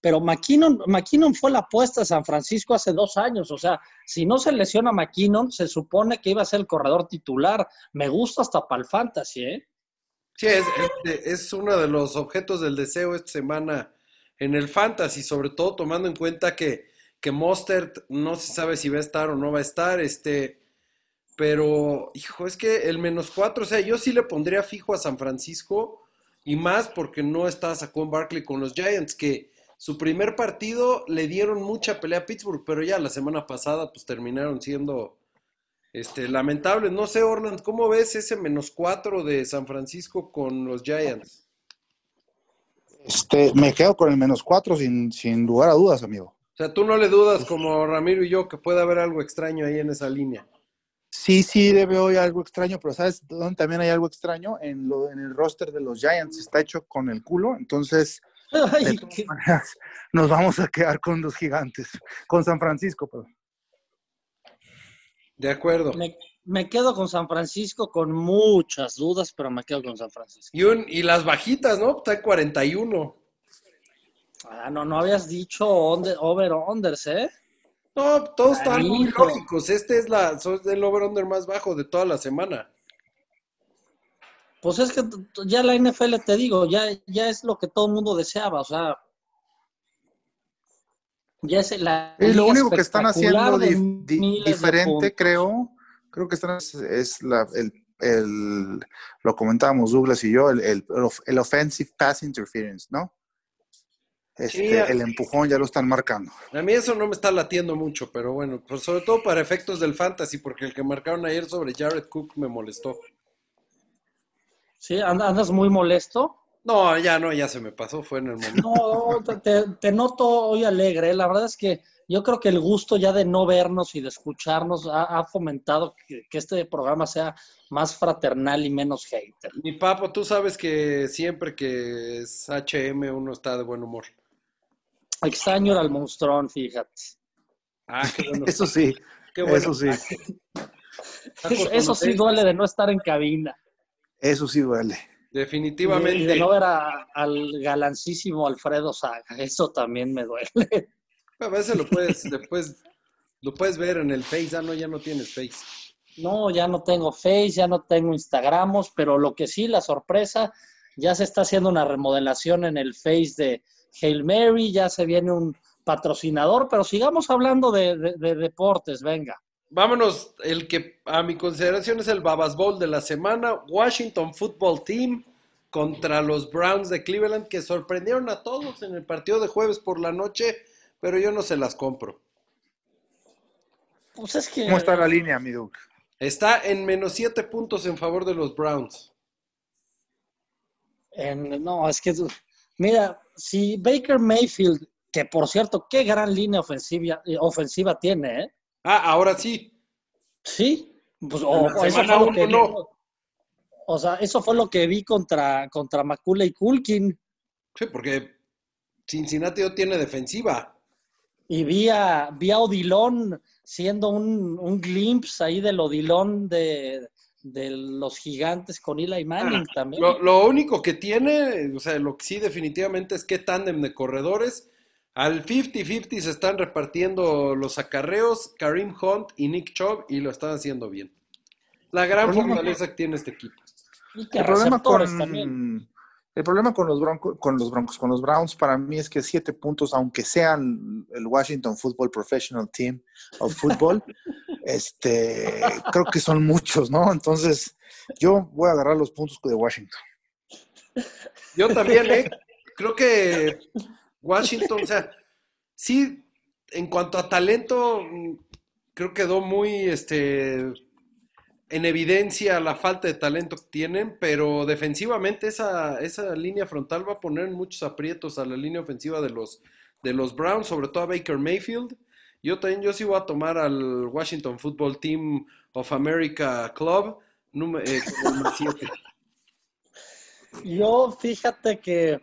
Pero McKinnon, McKinnon fue la apuesta de San Francisco hace dos años. O sea, si no se lesiona McKinnon, se supone que iba a ser el corredor titular. Me gusta hasta para el fantasy, ¿eh? Sí, es, es, es uno de los objetos del deseo esta semana en el Fantasy, sobre todo tomando en cuenta que, que Mostert no se sabe si va a estar o no va a estar, este, pero, hijo, es que el menos cuatro, o sea, yo sí le pondría fijo a San Francisco y más porque no está Saquon Barkley con los Giants, que su primer partido le dieron mucha pelea a Pittsburgh, pero ya la semana pasada pues terminaron siendo este, lamentable. No sé, Orland, ¿cómo ves ese menos cuatro de San Francisco con los Giants? Este, me quedo con el menos cuatro sin, sin lugar a dudas, amigo. O sea, tú no le dudas como Ramiro y yo que puede haber algo extraño ahí en esa línea. Sí, sí, debe hoy algo extraño, pero ¿sabes dónde también hay algo extraño? En, lo, en el roster de los Giants está hecho con el culo, entonces Ay, de todas qué- maneras, nos vamos a quedar con los gigantes, con San Francisco, perdón. De acuerdo. me, me quedo con San Francisco con muchas dudas, pero me quedo con San Francisco. Y, un, y las bajitas, ¿no? Está en 41. Ah, no, no habías dicho under, over o unders, ¿eh? No, todos están muy lógicos. Este es la, es el over-under más bajo de toda la semana. Pues es que ya la NFL, te digo, ya, ya es lo que todo el mundo deseaba, o sea. Ya es la. Y lo único que están haciendo di- di- diferente, creo, creo que están, es, es la, el, el- lo comentábamos Douglas y yo, el, el, el offensive pass interference, ¿no? Este, Sí, el empujón ya lo están marcando. A mí eso no me está latiendo mucho, pero bueno, pues sobre todo para efectos del fantasy, porque el que marcaron ayer sobre Jared Cook me molestó. Sí, and- andas muy molesto. No, ya no, ya se me pasó, fue en el momento. No, te, noto hoy alegre. ¿eh? La verdad es que yo creo que el gusto ya de no vernos y de escucharnos ha, ha fomentado que, que este programa sea más fraternal y menos hater. Mi papo, tú sabes que siempre que es HM uno está de buen humor. Extraño era el monstrón, fíjate. Ah, qué bueno. Eso sí, qué bueno. eso sí, Eso, eso sí duele de no estar en cabina. eso sí duele. Definitivamente. y de no ver a- al galancísimo Alfredo Saga. Eso también me duele. A veces lo puedes, después lo puedes ver en el Face, ah, no, ya no tienes Face. No, ya no tengo Face, ya no tengo Instagramos, pero lo que sí, la sorpresa, ya se está haciendo una remodelación en el Face de Hail Mary, ya se viene un patrocinador, pero sigamos hablando de, de- de deportes, venga. vámonos, el que a mi consideración es el Babas Bowl de la semana, Washington Football Team contra los Browns de Cleveland, que sorprendieron a todos en el partido de jueves por la noche, pero yo no se las compro. Pues es que... ¿Cómo está la línea, mi Duke? Está en menos siete puntos en favor de los Browns. En- no, es que, mira, si Baker Mayfield, que por cierto, qué gran línea ofensiva, eh, ofensiva tiene, ¿eh? Ah, ahora sí. Sí, pues, o, la o eso semana fue lo que uno, vi, no. o sea, eso fue lo que vi contra, contra Macula y Kulkin. Sí, porque Cincinnati no tiene defensiva. Y vi a, vi a Odilon siendo un, un glimpse ahí del Odilon de, de los gigantes con Eli Manning también. Lo, lo único que tiene, o sea, lo que sí definitivamente es que tándem de corredores. Al 50-50 se están repartiendo los acarreos, Karim Hunt y Nick Chubb, y lo están haciendo bien. La gran fortaleza que tiene este equipo. Y que El problema también. con el problema con los broncos, con los broncos, con los Browns para mí es que siete puntos, aunque sean el Washington Football Professional Team of Football, este, creo que son muchos, ¿no? Entonces, yo voy a agarrar los puntos de Washington. Yo también, ¿eh? Creo que Washington, o sea, sí, en cuanto a talento, mm, creo que quedó muy, este, en evidencia la falta de talento que tienen, pero defensivamente esa, esa línea frontal va a poner muchos aprietos a la línea ofensiva de los, de los Browns, sobre todo a Baker Mayfield. Yo también, yo sí voy a tomar al Washington Football Team of America Club, número, eh, con el 7. Yo fíjate que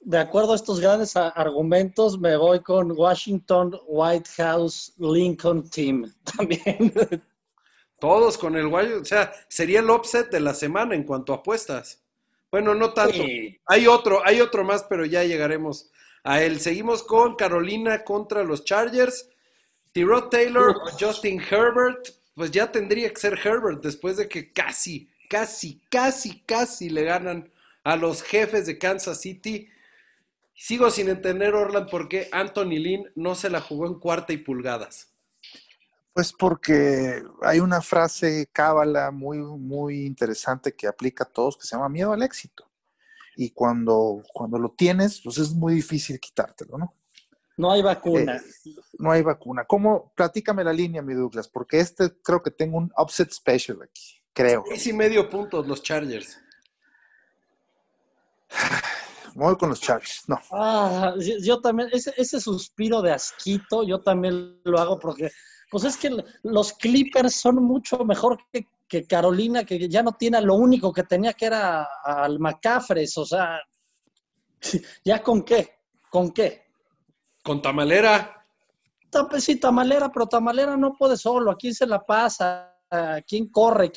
de acuerdo a estos grandes argumentos me voy con Washington White House Lincoln Team también. Todos con el Guayo, o sea, sería el upset de la semana en cuanto a apuestas. Bueno, no tanto. Sí. Hay otro, hay otro más, pero ya llegaremos a él. Seguimos con Carolina contra los Chargers. Tyrod Taylor o Justin Herbert, pues ya tendría que ser Herbert después de que casi, casi, casi, casi le ganan a los jefes de Kansas City. Sigo sin entender, Orland, por qué Anthony Lynn no se la jugó en cuarta y pulgadas. Pues porque hay una frase cábala muy, muy interesante que aplica a todos que se llama miedo al éxito. Y cuando, cuando lo tienes, pues es muy difícil quitártelo, ¿no? No hay vacuna. Eh, no hay vacuna. ¿Cómo? Platícame la línea, mi Douglas, porque este creo que tengo un upset special aquí, creo. Seis y medio puntos los Chargers. Voy con los Chargers. No. Ah, yo, yo también, ese, ese suspiro de asquito, yo también lo hago porque, pues es que los Clippers son mucho mejor que, que Carolina, que ya no tiene lo único que tenía que era al McCaffrey, o sea, ¿ya con qué? ¿Con qué? Con Tamalera. Ta- pues Sí, Tamalera, pero Tamalera no puede solo. ¿A quién se la pasa? ¿A quién corre?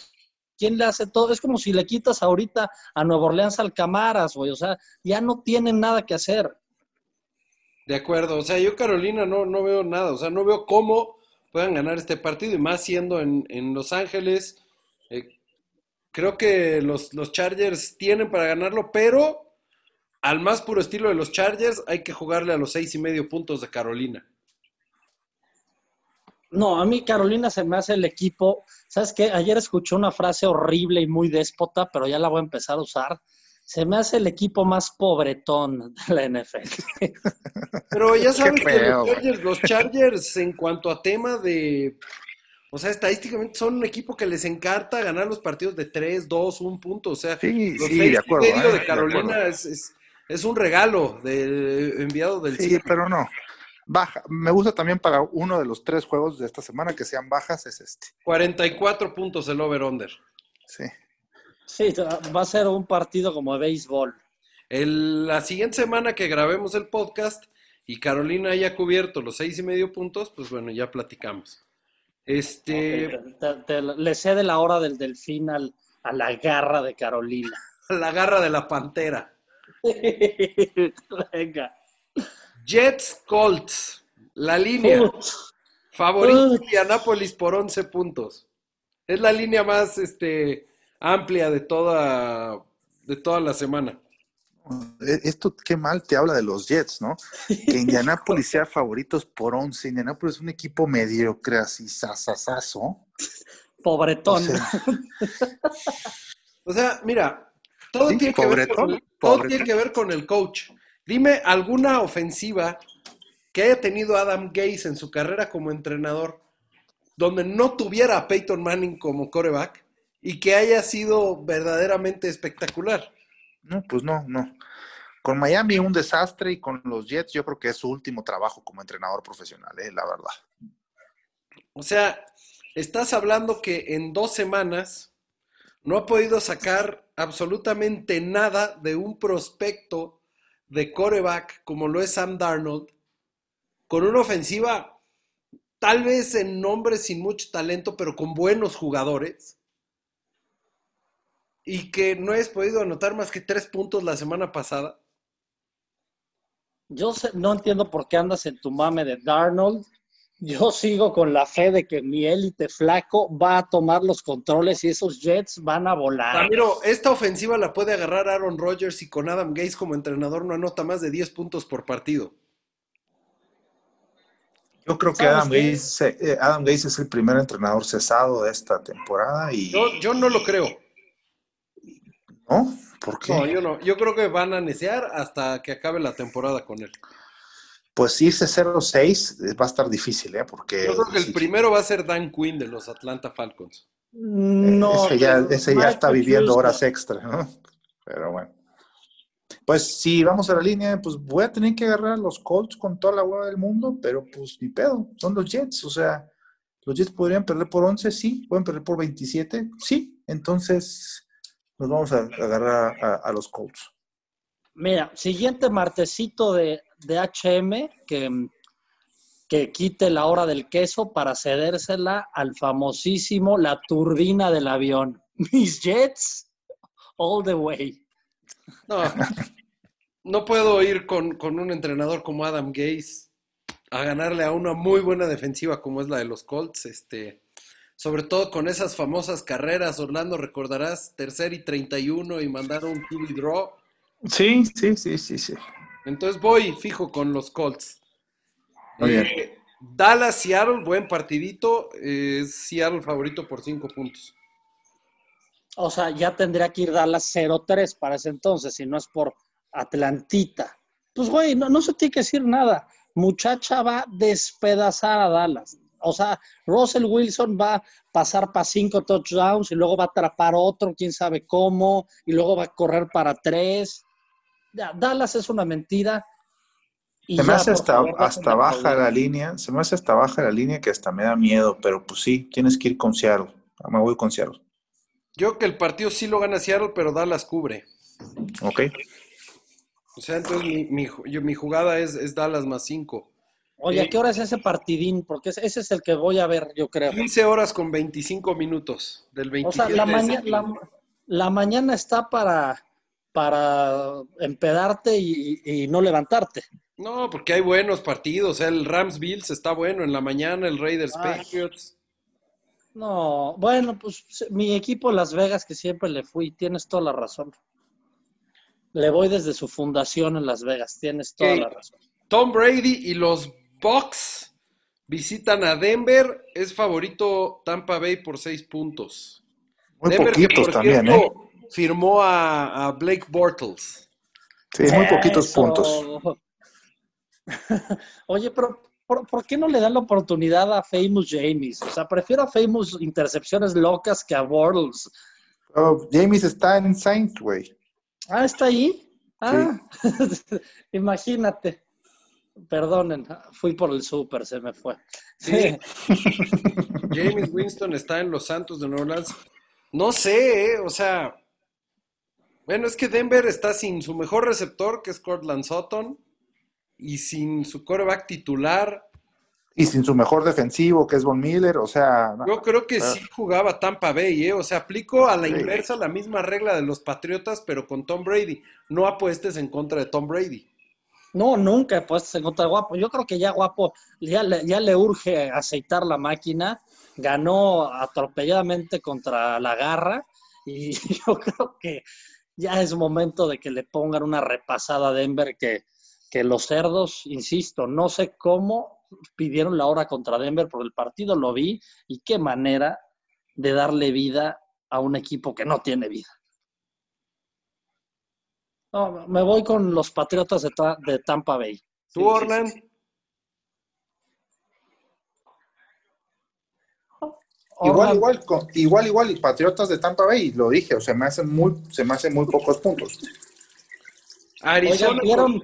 ¿Quién le hace todo? Es como si le quitas ahorita a Nueva Orleans al Camaras, güey. O sea, ya no tienen nada que hacer. De acuerdo. O sea, yo Carolina no, no veo nada. O sea, no veo cómo puedan ganar este partido. Y más siendo en, en Los Ángeles. Eh, creo que los, los Chargers tienen para ganarlo, pero al más puro estilo de los Chargers hay que jugarle a los seis y medio puntos de Carolina. No, a mí Carolina se me hace el equipo. ¿Sabes qué? Ayer escuché una frase horrible y muy déspota, pero ya la voy a empezar a usar. Se me hace el equipo más pobretón de la NFL. Pero ya sabes que los Chargers, los Chargers, en cuanto a tema de. O sea, estadísticamente son un equipo que les encanta ganar los partidos de 3, 2, 1 punto. O sea, Sí, los sí, seis de acuerdo, y medio ¿eh? de Carolina es, es un regalo de, enviado del Sí, pero no. Baja. Me gusta también para uno de los tres juegos de esta semana que sean bajas, es este. 44 puntos el over-under. Sí. Sí, va a ser un partido como de béisbol. El- la siguiente semana que grabemos el podcast y Carolina haya cubierto los seis y medio puntos, pues bueno, ya platicamos. Este, Ok, te- te- le cede la hora del delfín al- a la garra de Carolina. la garra de la pantera. Venga. Jets Colts, la línea. Favorito Uy. Indianapolis por 11 puntos. Es la línea más este, amplia de toda, de toda la semana. E- Esto qué mal te habla de los Jets, ¿no? Que Indianapolis sea favoritos por 11. Indianapolis es un equipo mediocre así, sasasazo. Pobretón. O sea, O sea, mira, todo, Sí, tiene, que ver con, todo tiene que ver con el coach. Dime alguna ofensiva que haya tenido Adam Gase en su carrera como entrenador, donde no tuviera a Peyton Manning como coreback y que haya sido verdaderamente espectacular. no, pues no, no. Con Miami un desastre y con los Jets yo creo que es su último trabajo como entrenador profesional, eh, la verdad. O sea, estás hablando que en dos semanas no ha podido sacar absolutamente nada de un prospecto de coreback como lo es Sam Darnold, con una ofensiva tal vez en nombre sin mucho talento, pero con buenos jugadores, y que no has podido anotar más que tres puntos la semana pasada. Yo no entiendo por qué andas en tu mame de Darnold. Yo sigo con la fe de que mi élite flaco va a tomar los controles y esos Jets van a volar. Ramiro, esta ofensiva la puede agarrar Aaron Rodgers y con Adam Gase como entrenador no anota más de 10 puntos por partido. Yo creo que ¿Sabes Adam? Gase, eh, Adam Gase es el primer entrenador cesado de esta temporada y Yo, yo no lo creo. ¿no? ¿Por qué? No, yo no. Yo creo que van a necear hasta que acabe la temporada con él. Pues irse 0-6 eh, va a estar difícil, ¿eh? Porque Yo creo que el sí, primero va a ser Dan Quinn de los Atlanta Falcons. No, ese ya, pero ese ya está viviendo horas extra, ¿no? Pero bueno. Pues si vamos a la línea, pues voy a tener que agarrar a los Colts con toda la hueva del mundo, pero pues ni pedo, son los Jets, o sea, los Jets podrían perder por 11, sí, pueden perder por 27, sí, entonces nos vamos a agarrar a, a los Colts. Mira, siguiente martesito de, de HM que, que quite la hora del queso para cedérsela al famosísimo la turbina del avión. Mis Jets, all the way. No, no puedo ir con, con un entrenador como Adam Gase a ganarle a una muy buena defensiva como es la de los Colts. Este, sobre todo con esas famosas carreras, Orlando, recordarás, tercer y 31 y mandar un QB draw. Sí, sí, sí, sí, sí. Entonces voy fijo con los Colts. Muy bien. Eh, Dallas, Seattle, buen partidito. eh, Seattle favorito por 5 puntos. O sea, ya tendría que ir Dallas 0-3 para ese entonces, si no es por Atlantita. Pues, güey, no, no se tiene que decir nada. Muchacha va a despedazar a Dallas. O sea, Russell Wilson va a pasar para cinco touchdowns y luego va a atrapar otro, quién sabe cómo, y luego va a correr para tres. Ya, Dallas es una mentira. y Se me hace hasta, favor, hasta baja la línea, se me hace hasta baja la línea que hasta me da miedo, pero pues sí, tienes que ir con Seattle. Me voy con Seattle. Yo que el partido sí lo gana Seattle, pero Dallas cubre. ¿Ok? O sea, entonces mi, mi, ju- yo- mi jugada es, es Dallas más 5. Oye, ¿a qué hora es ese partidín? Porque ese es el que voy a ver, yo creo. 15 horas con 25 minutos del O 27 sea, la, de maña- septiembre. la, la mañana está para, para empedarte y, y no levantarte. No, porque hay buenos partidos. El Rams Bills está bueno en la mañana, el Raiders Ay. Patriots. No, bueno, pues mi equipo Las Vegas, que siempre le fui, tienes toda la razón. Le voy desde su fundación en Las Vegas, tienes toda la razón. Tom Brady y los Bucks visitan a Denver. Es favorito Tampa Bay por 6 puntos. Muy Denver, que, poquitos por también, ¿eh? Firmó a, a Blake Bortles. Sí, muy poquitos Eso. puntos. Oye, pero ¿por, por qué no le dan la oportunidad a Famous James? O sea, prefiero a Famous intercepciones locas que a Bortles. Oh, James está en Saints, güey. Ah, ¿está ahí? Ah, imagínate. Perdonen, fui por el súper, se me fue. Sí. James Winston está en los Santos de Nueva Orleans. No sé, ¿eh? o sea. Bueno, es que Denver está sin su mejor receptor, que es Cortland Sutton, y sin su coreback titular. Y sin su mejor defensivo, que es Von Miller, o sea. Yo creo que sí jugaba Tampa Bay, ¿eh? O sea, aplico a la Sí. inversa la misma regla de los Patriotas, pero con Tom Brady. No apuestes en contra de Tom Brady. No, nunca he puesto en contra de Guapo. Yo creo que ya Guapo ya le, ya le urge aceitar la máquina. Ganó atropelladamente contra la garra y yo creo que, ya es momento de que le pongan una repasada a Denver que, que los cerdos, insisto, no sé cómo pidieron la hora contra Denver por el partido, lo vi y qué manera de darle vida a un equipo que no tiene vida. No, me voy con los Patriotas de, de Tampa Bay. ¿Tú, Sí, sí, Orlan? sí, sí. Igual, igual, con- igual, igual, y Patriotas de Tampa Bay, lo dije, o sea, me hacen muy, se me hacen muy pocos puntos. Arizona. Oigan, ¿vieron,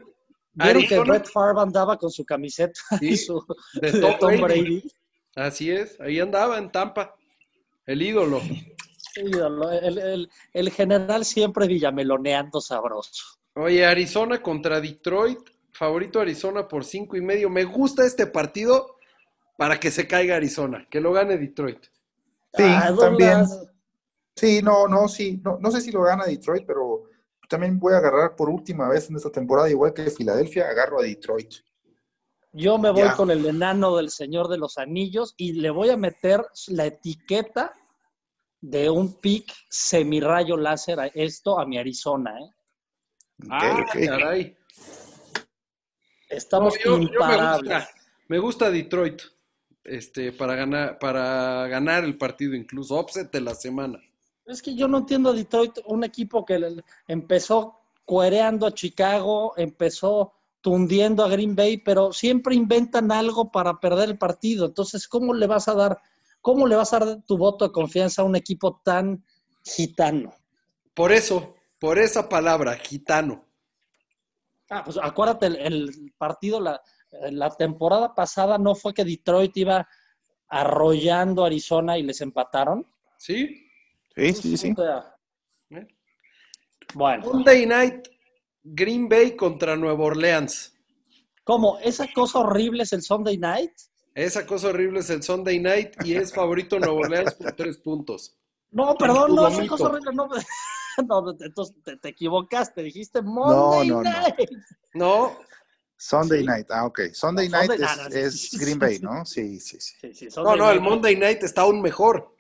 vieron que Brett Favre andaba con su camiseta Sí, y su, de de Tom Tom Brady. Brady? Así es, ahí andaba en Tampa. El ídolo. Ídolo, El, el- el general siempre villameloneando sabroso. Oye, Arizona contra Detroit. Favorito Arizona por cinco y medio. Me gusta este partido para que se caiga Arizona, que lo gane Detroit. Sí, Ah, también. Sí, no, no, sí, no, no sé si lo gana Detroit, pero también voy a agarrar por última vez en esta temporada, igual que Filadelfia, agarro a Detroit. Yo me voy Ya. con el enano del Señor de los Anillos y le voy a meter la etiqueta de un pick semirrayo láser a esto a mi Arizona. ¿eh? Ah, caray. Estamos No, yo- yo me imparables. gusta, me gusta Detroit. Este, para ganar, para ganar el partido, incluso offset de la semana. Es que yo no entiendo a Detroit, un equipo que empezó cuereando a Chicago, empezó tundiendo a Green Bay, pero siempre inventan algo para perder el partido. Entonces, ¿cómo le vas a dar, cómo le vas a dar tu voto de confianza a un equipo tan gitano? Por eso, por esa palabra, gitano. Ah, pues acuérdate, el, el partido, la, la temporada pasada no fue que Detroit iba arrollando a Arizona y les empataron. ¿Sí? Sí, sí, sí. Sea, ¿Eh? bueno, Monday night, Green Bay contra Nueva Orleans. ¿cómo? ¿Esa cosa horrible es el Sunday Night? Esa cosa horrible es el Sunday night y es favorito Nueva Orleans por tres puntos. No, perdón, no, esa cosa horrible, no. no, entonces te, te equivocaste, dijiste Monday no, no. Night. No, Sunday night, ah, ok. Sunday No, night Sunday- es, no, Green Bay. ¿no? Sí, sí, sí. Sí, sí, no, no, el. Monday night está aún mejor.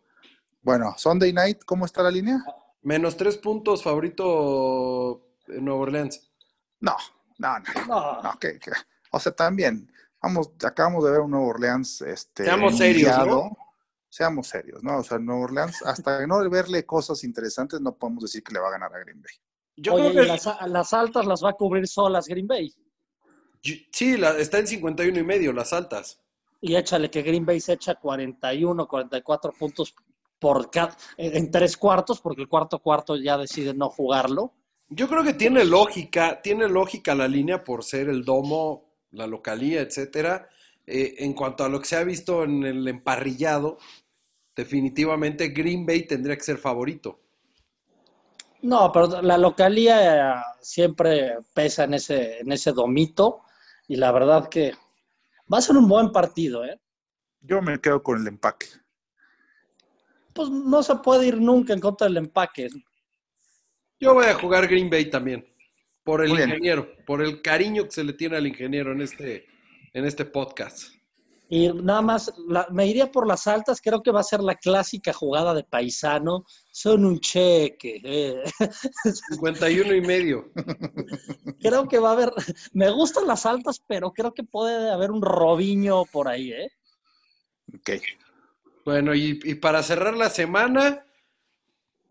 Bueno, Sunday night, ¿cómo está la línea? Menos tres puntos, favorito eh, Nueva Orleans. No, no, no, No, no, que, que- o sea, también, vamos, acabamos de ver un Nuevo Orleans, este, Seamos serios, ¿no? Seamos serios, ¿no? O sea, Nuevo Orleans, hasta no verle cosas interesantes, no podemos decir que le va a ganar a Green Bay. Yo Oye, creo y que las, las altas las va a cubrir solas Green Bay. Sí, la- está en 51 y medio, las altas. Y échale que Green Bay se echa 41, 44 puntos por ca- en en tres cuartos, porque el cuarto cuarto ya decide no jugarlo. Yo creo que tiene lógica, tiene lógica la línea por ser el domo, la localía, etcétera. Eh, en cuanto a lo que se ha visto en el emparrillado, definitivamente Green Bay tendría que ser favorito. No, pero la localía eh, siempre pesa en ese, en ese domito. Y la verdad que va a ser un buen partido, ¿eh? Yo me quedo con el empaque. Pues no se puede ir nunca en contra del empaque. Yo voy a jugar Green Bay también, por el Muy bien. ingeniero, por el cariño que se le tiene al ingeniero en este, en este podcast. Y nada más, la- me iría por las altas, creo que va a ser la clásica jugada de paisano. Son un cheque. eh. 51 y medio. Creo que va a haber, me gustan las altas, pero creo que puede haber un robiño por ahí, ¿eh? Ok. Bueno, y, y para cerrar la semana,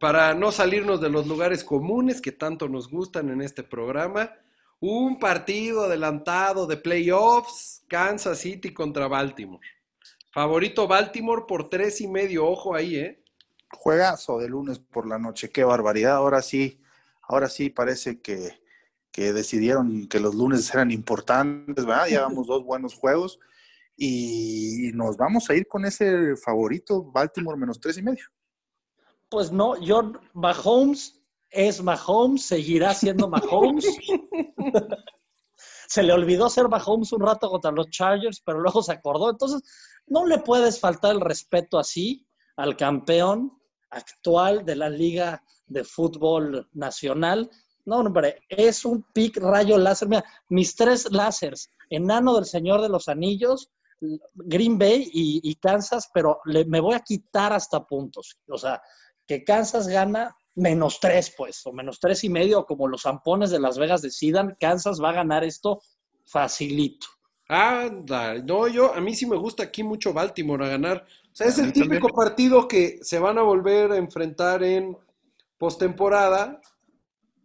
para no salirnos de los lugares comunes que tanto nos gustan en este programa, un partido adelantado de playoffs, Kansas City contra Baltimore. Favorito Baltimore por tres y medio, ojo ahí, ¿eh? Juegazo de lunes por la noche, qué barbaridad. Ahora sí, ahora sí parece que, que decidieron que los lunes eran importantes, ¿verdad? Llevamos dos buenos juegos y nos vamos a ir con ese favorito Baltimore menos tres y medio. Pues no, yo, Mahomes es Mahomes, seguirá siendo Mahomes. se le olvidó ser Mahomes un rato contra los Chargers, pero luego se acordó. Entonces, no le puedes faltar el respeto así al campeón actual de la Liga de Fútbol Nacional. No, hombre, es un pick rayo láser. Mira, mis tres láseres, enano del Señor de los Anillos, Green Bay y, Kansas, pero me voy a quitar hasta puntos. O sea, que Kansas gana menos tres, pues, o menos tres y medio, como los zampones de Las Vegas decidan, Kansas va a ganar esto facilito. Anda, no, yo, a mí sí me gusta aquí mucho Baltimore a ganar. O sea, es el típico partido que se van a volver a enfrentar en postemporada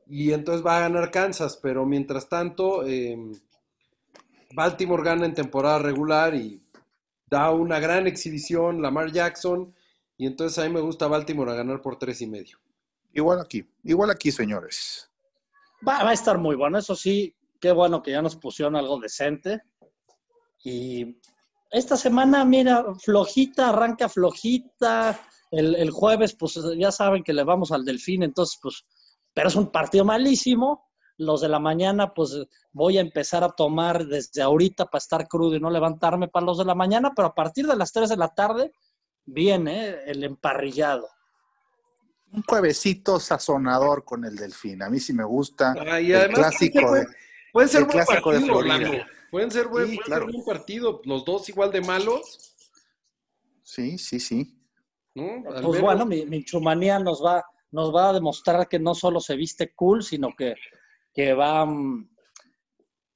y entonces va a ganar Kansas, pero mientras tanto, eh, Baltimore gana en temporada regular y da una gran exhibición Lamar Jackson y entonces a mí me gusta Baltimore a ganar por tres y medio. Igual aquí, igual aquí, señores. Va, va a estar muy bueno, eso sí, qué bueno que ya nos pusieron algo decente. Y esta semana, mira, flojita, arranca flojita. El, el, jueves, pues ya saben que le vamos al Delfín, entonces, pues, pero es un partido malísimo. Los de la mañana, pues voy a empezar a tomar desde ahorita para estar crudo y no levantarme para los de la mañana, pero a partir de las 3 de la tarde viene el emparrillado. Un juevesito sazonador con el Delfín. A mí sí me gusta. Ah, y además, el clásico puede, de, pueden ser el buen clásico de partido, Florida. Pueden ser buen, Sí, pueden claro. ser buen partido, los dos igual de malos, Sí, sí, sí. Pues menos- bueno, mi, mi chumanía nos va, nos va a demostrar que no solo se viste cool, sino que, que va mm,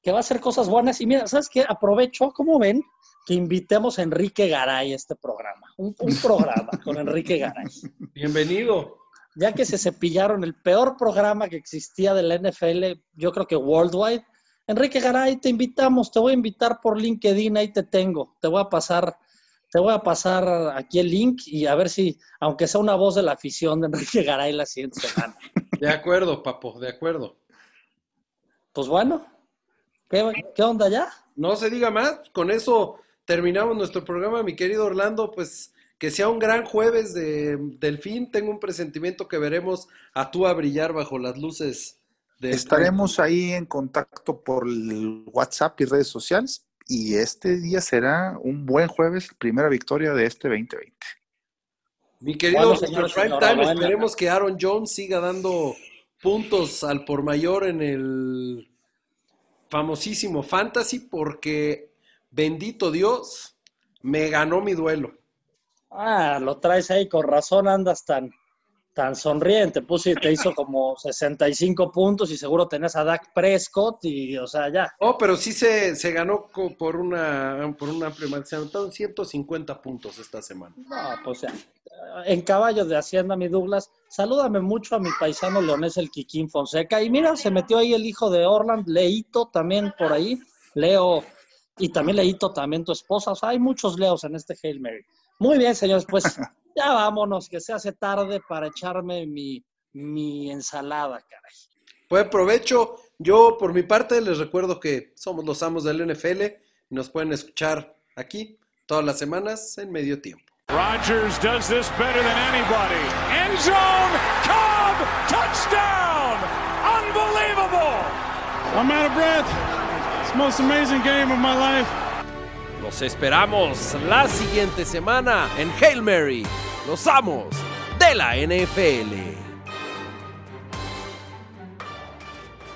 que va a hacer cosas buenas. Y mira, ¿sabes qué? Aprovecho, ¿cómo ven? Que invitemos a Enrique Garay a este programa. Un, un programa con Enrique Garay. Bienvenido. Ya que se cepillaron el peor programa que existía de la NFL, yo creo que worldwide. Enrique Garay, te invitamos, te voy a invitar por LinkedIn, ahí te tengo. Te voy a pasar, te voy a pasar aquí el link y a ver si, aunque sea una voz de la afición de Enrique Garay la siguiente semana. De acuerdo, papo, de acuerdo. Pues bueno, ¿qué, qué onda ya? No se diga más, con eso terminamos nuestro programa, mi querido Orlando, pues que sea un gran jueves de Delfín, tengo un presentimiento que veremos a tú a brillar bajo las luces de Estaremos ahí en contacto por el WhatsApp y redes sociales. Y este día será un buen jueves, primera victoria de este 2020. Mi querido señores, prime time, esperemos que Aaron Jones siga dando puntos al por mayor en el famosísimo Fantasy, porque bendito Dios, me ganó mi duelo. Ah, lo traes ahí, con razón andas tan, tan sonriente. Puse, te hizo como 65 puntos y seguro tenés a Dak Prescott y, o sea, ya. Oh, pero sí se, se ganó por una por un amplio. Se anotaron 150 puntos esta semana. No, pues ya. En caballo de Hacienda, mi Douglas, salúdame mucho a mi paisano leonés, el Kikín Fonseca. Y mira, se metió ahí el hijo de Orland, Leito también por ahí. Leo, y también Leito, también tu esposa. O sea, hay muchos Leos en este Hail Mary. Muy bien, señores, pues ya vámonos, que se hace tarde para echarme mi, mi ensalada, caray. Pues provecho. Yo, por mi parte, les recuerdo que somos los amos del NFL y nos pueden escuchar aquí todas las semanas en medio tiempo. Rodgers does this better than anybody. End zone, Cobb, touchdown! Unbelievable! I'm out of breath. It's the most amazing game of my life. Los esperamos la siguiente semana en Hail Mary, los amos de la NFL.